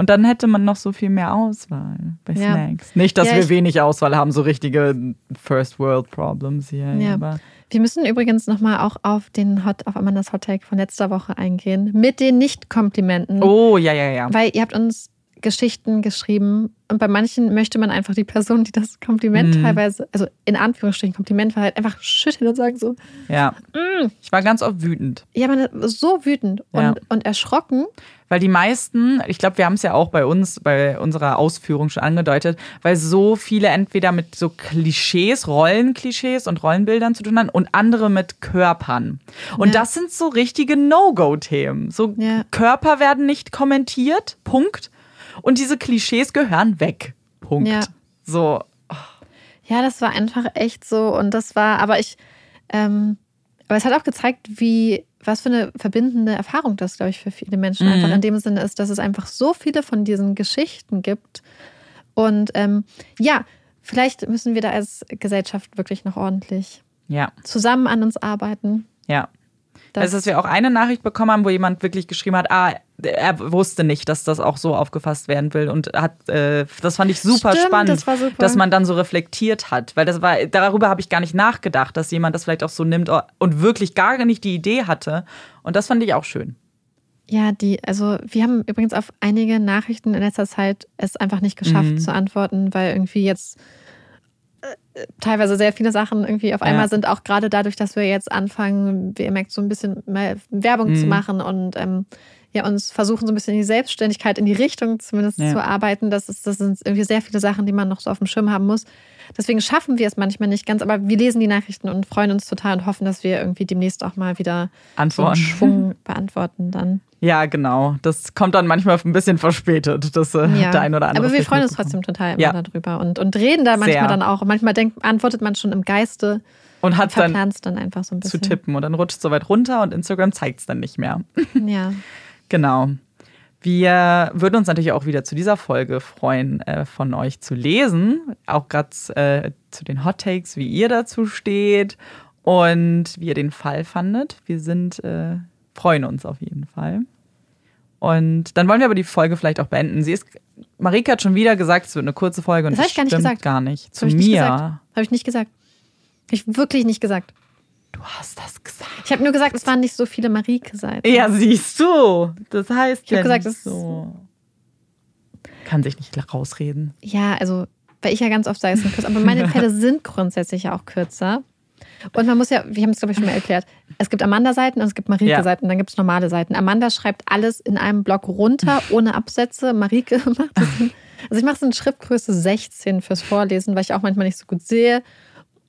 Und dann hätte man noch so viel mehr Auswahl bei ja. Snacks. Nicht, dass ja, wir wenig Auswahl haben, so richtige First World Problems hier. Ja. Aber wir müssen übrigens nochmal auch auf den Hot, auf Amandas Hot Take von letzter Woche eingehen. Mit den Nicht-Komplimenten. Oh, ja, ja, ja. Weil ihr habt uns Geschichten geschrieben und bei manchen möchte man einfach die Person, die das Kompliment mhm. teilweise, also in Anführungsstrichen Kompliment war, halt einfach schütteln und sagen so. Ja. Mm. Ich war ganz oft wütend. Ja, man so wütend und, ja. und erschrocken. Weil die meisten, ich glaube, wir haben es ja auch bei uns, bei unserer Ausführung schon angedeutet, weil so viele entweder mit so Klischees, Rollenklischees und Rollenbildern zu tun haben und andere mit Körpern. Und ja. das sind so richtige No-Go-Themen. So ja. Körper werden nicht kommentiert, Punkt. Und diese Klischees gehören weg. Punkt. Ja. So. Ja, das war einfach echt so. Und das war, aber ich, ähm, aber es hat auch gezeigt, wie, was für eine verbindende Erfahrung das, glaube ich, für viele Menschen mhm. einfach in dem Sinne ist, dass es einfach so viele von diesen Geschichten gibt. Und ähm, ja, vielleicht müssen wir da als Gesellschaft wirklich noch ordentlich ja. zusammen an uns arbeiten. Ja. Das also, dass wir auch eine Nachricht bekommen haben, wo jemand wirklich geschrieben hat, ah, er wusste nicht, dass das auch so aufgefasst werden will und hat, äh, das fand ich super Stimmt, spannend, das super. dass man dann so reflektiert hat, weil das war, darüber habe ich gar nicht nachgedacht, dass jemand das vielleicht auch so nimmt und wirklich gar nicht die Idee hatte und das fand ich auch schön. Ja, die, also wir haben übrigens auf einige Nachrichten in letzter Zeit es einfach nicht geschafft mhm. zu antworten, weil irgendwie jetzt äh, teilweise sehr viele Sachen irgendwie auf einmal ja. sind, auch gerade dadurch, dass wir jetzt anfangen, wie ihr merkt, so ein bisschen mehr Werbung mhm. zu machen und ähm, ja, uns versuchen so ein bisschen in die Selbstständigkeit, in die Richtung zumindest ja. zu arbeiten. Das, ist, das sind irgendwie sehr viele Sachen, die man noch so auf dem Schirm haben muss. Deswegen schaffen wir es manchmal nicht ganz, aber wir lesen die Nachrichten und freuen uns total und hoffen, dass wir irgendwie demnächst auch mal wieder Antworten. So Schwung beantworten dann. Ja, genau. Das kommt dann manchmal ein bisschen verspätet, das äh, ja. der ein oder andere. Aber wir freuen uns trotzdem total immer ja. darüber und, und reden da manchmal Sehr. dann auch. Manchmal denkt, antwortet man schon im Geiste und hat dann, dann einfach so ein bisschen. zu tippen und dann rutscht es so weit runter und Instagram zeigt es dann nicht mehr. Ja. [laughs] genau. Wir würden uns natürlich auch wieder zu dieser Folge freuen, äh, von euch zu lesen. Auch gerade äh, zu den Hot Takes, wie ihr dazu steht und wie ihr den Fall fandet. Wir sind, äh, freuen uns auf jeden Fall. Und dann wollen wir aber die Folge vielleicht auch beenden. Sie ist, Marika hat schon wieder gesagt, es wird eine kurze Folge und das, das ich gar nicht gesagt. gar nicht. Zu mir. Habe ich nicht gesagt. Habe ich wirklich nicht gesagt. Du hast das gesagt. Ich habe nur gesagt, es waren nicht so viele Marike-Seiten. Ja, siehst du. Das heißt ich ja gesagt, nicht so. Kann sich nicht rausreden. Ja, also, weil ich ja ganz oft sage, es sind kürzer. Aber meine [laughs] Fälle sind grundsätzlich ja auch kürzer. Und man muss ja, wir haben es glaube ich schon mal erklärt, es gibt Amanda-Seiten und es gibt Marike-Seiten, ja. dann gibt es normale Seiten. Amanda schreibt alles in einem Block runter, ohne Absätze. Marike [laughs] macht das. In, also ich mache es in Schriftgröße 16 fürs Vorlesen, weil ich auch manchmal nicht so gut sehe.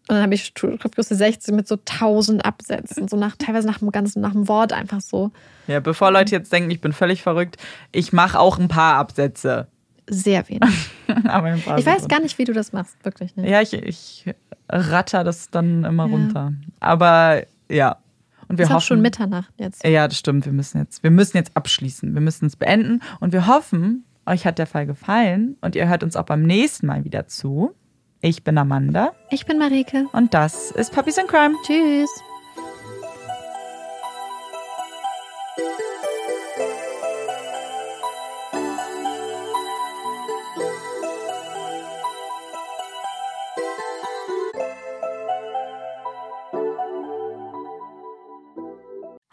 Und dann habe ich Schriftgröße 16 mit so 1000 Absätzen, so nach, teilweise nach dem ganzen, nach dem Wort einfach so. Ja, bevor Leute jetzt denken, ich bin völlig verrückt, ich mache auch ein paar Absätze. Sehr wenig. [laughs] Aber ein paar ich weiß gar nicht, wie du das machst, wirklich nicht. Ja, ich, ich ratter das dann immer ja. runter. Aber ja. Und wir ist hoffen, auch schon Mitternacht jetzt. Ja, das stimmt. Wir müssen jetzt, wir müssen jetzt abschließen. Wir müssen es beenden. Und wir hoffen, euch hat der Fall gefallen und ihr hört uns auch beim nächsten Mal wieder zu. Ich bin Amanda. Ich bin Marike. Und das ist Puppies in Crime. Tschüss.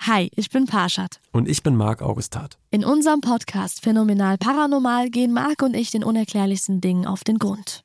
Hi, ich bin Parshad. Und ich bin Marc Augustat. In unserem Podcast Phänomenal Paranormal gehen Marc und ich den unerklärlichsten Dingen auf den Grund.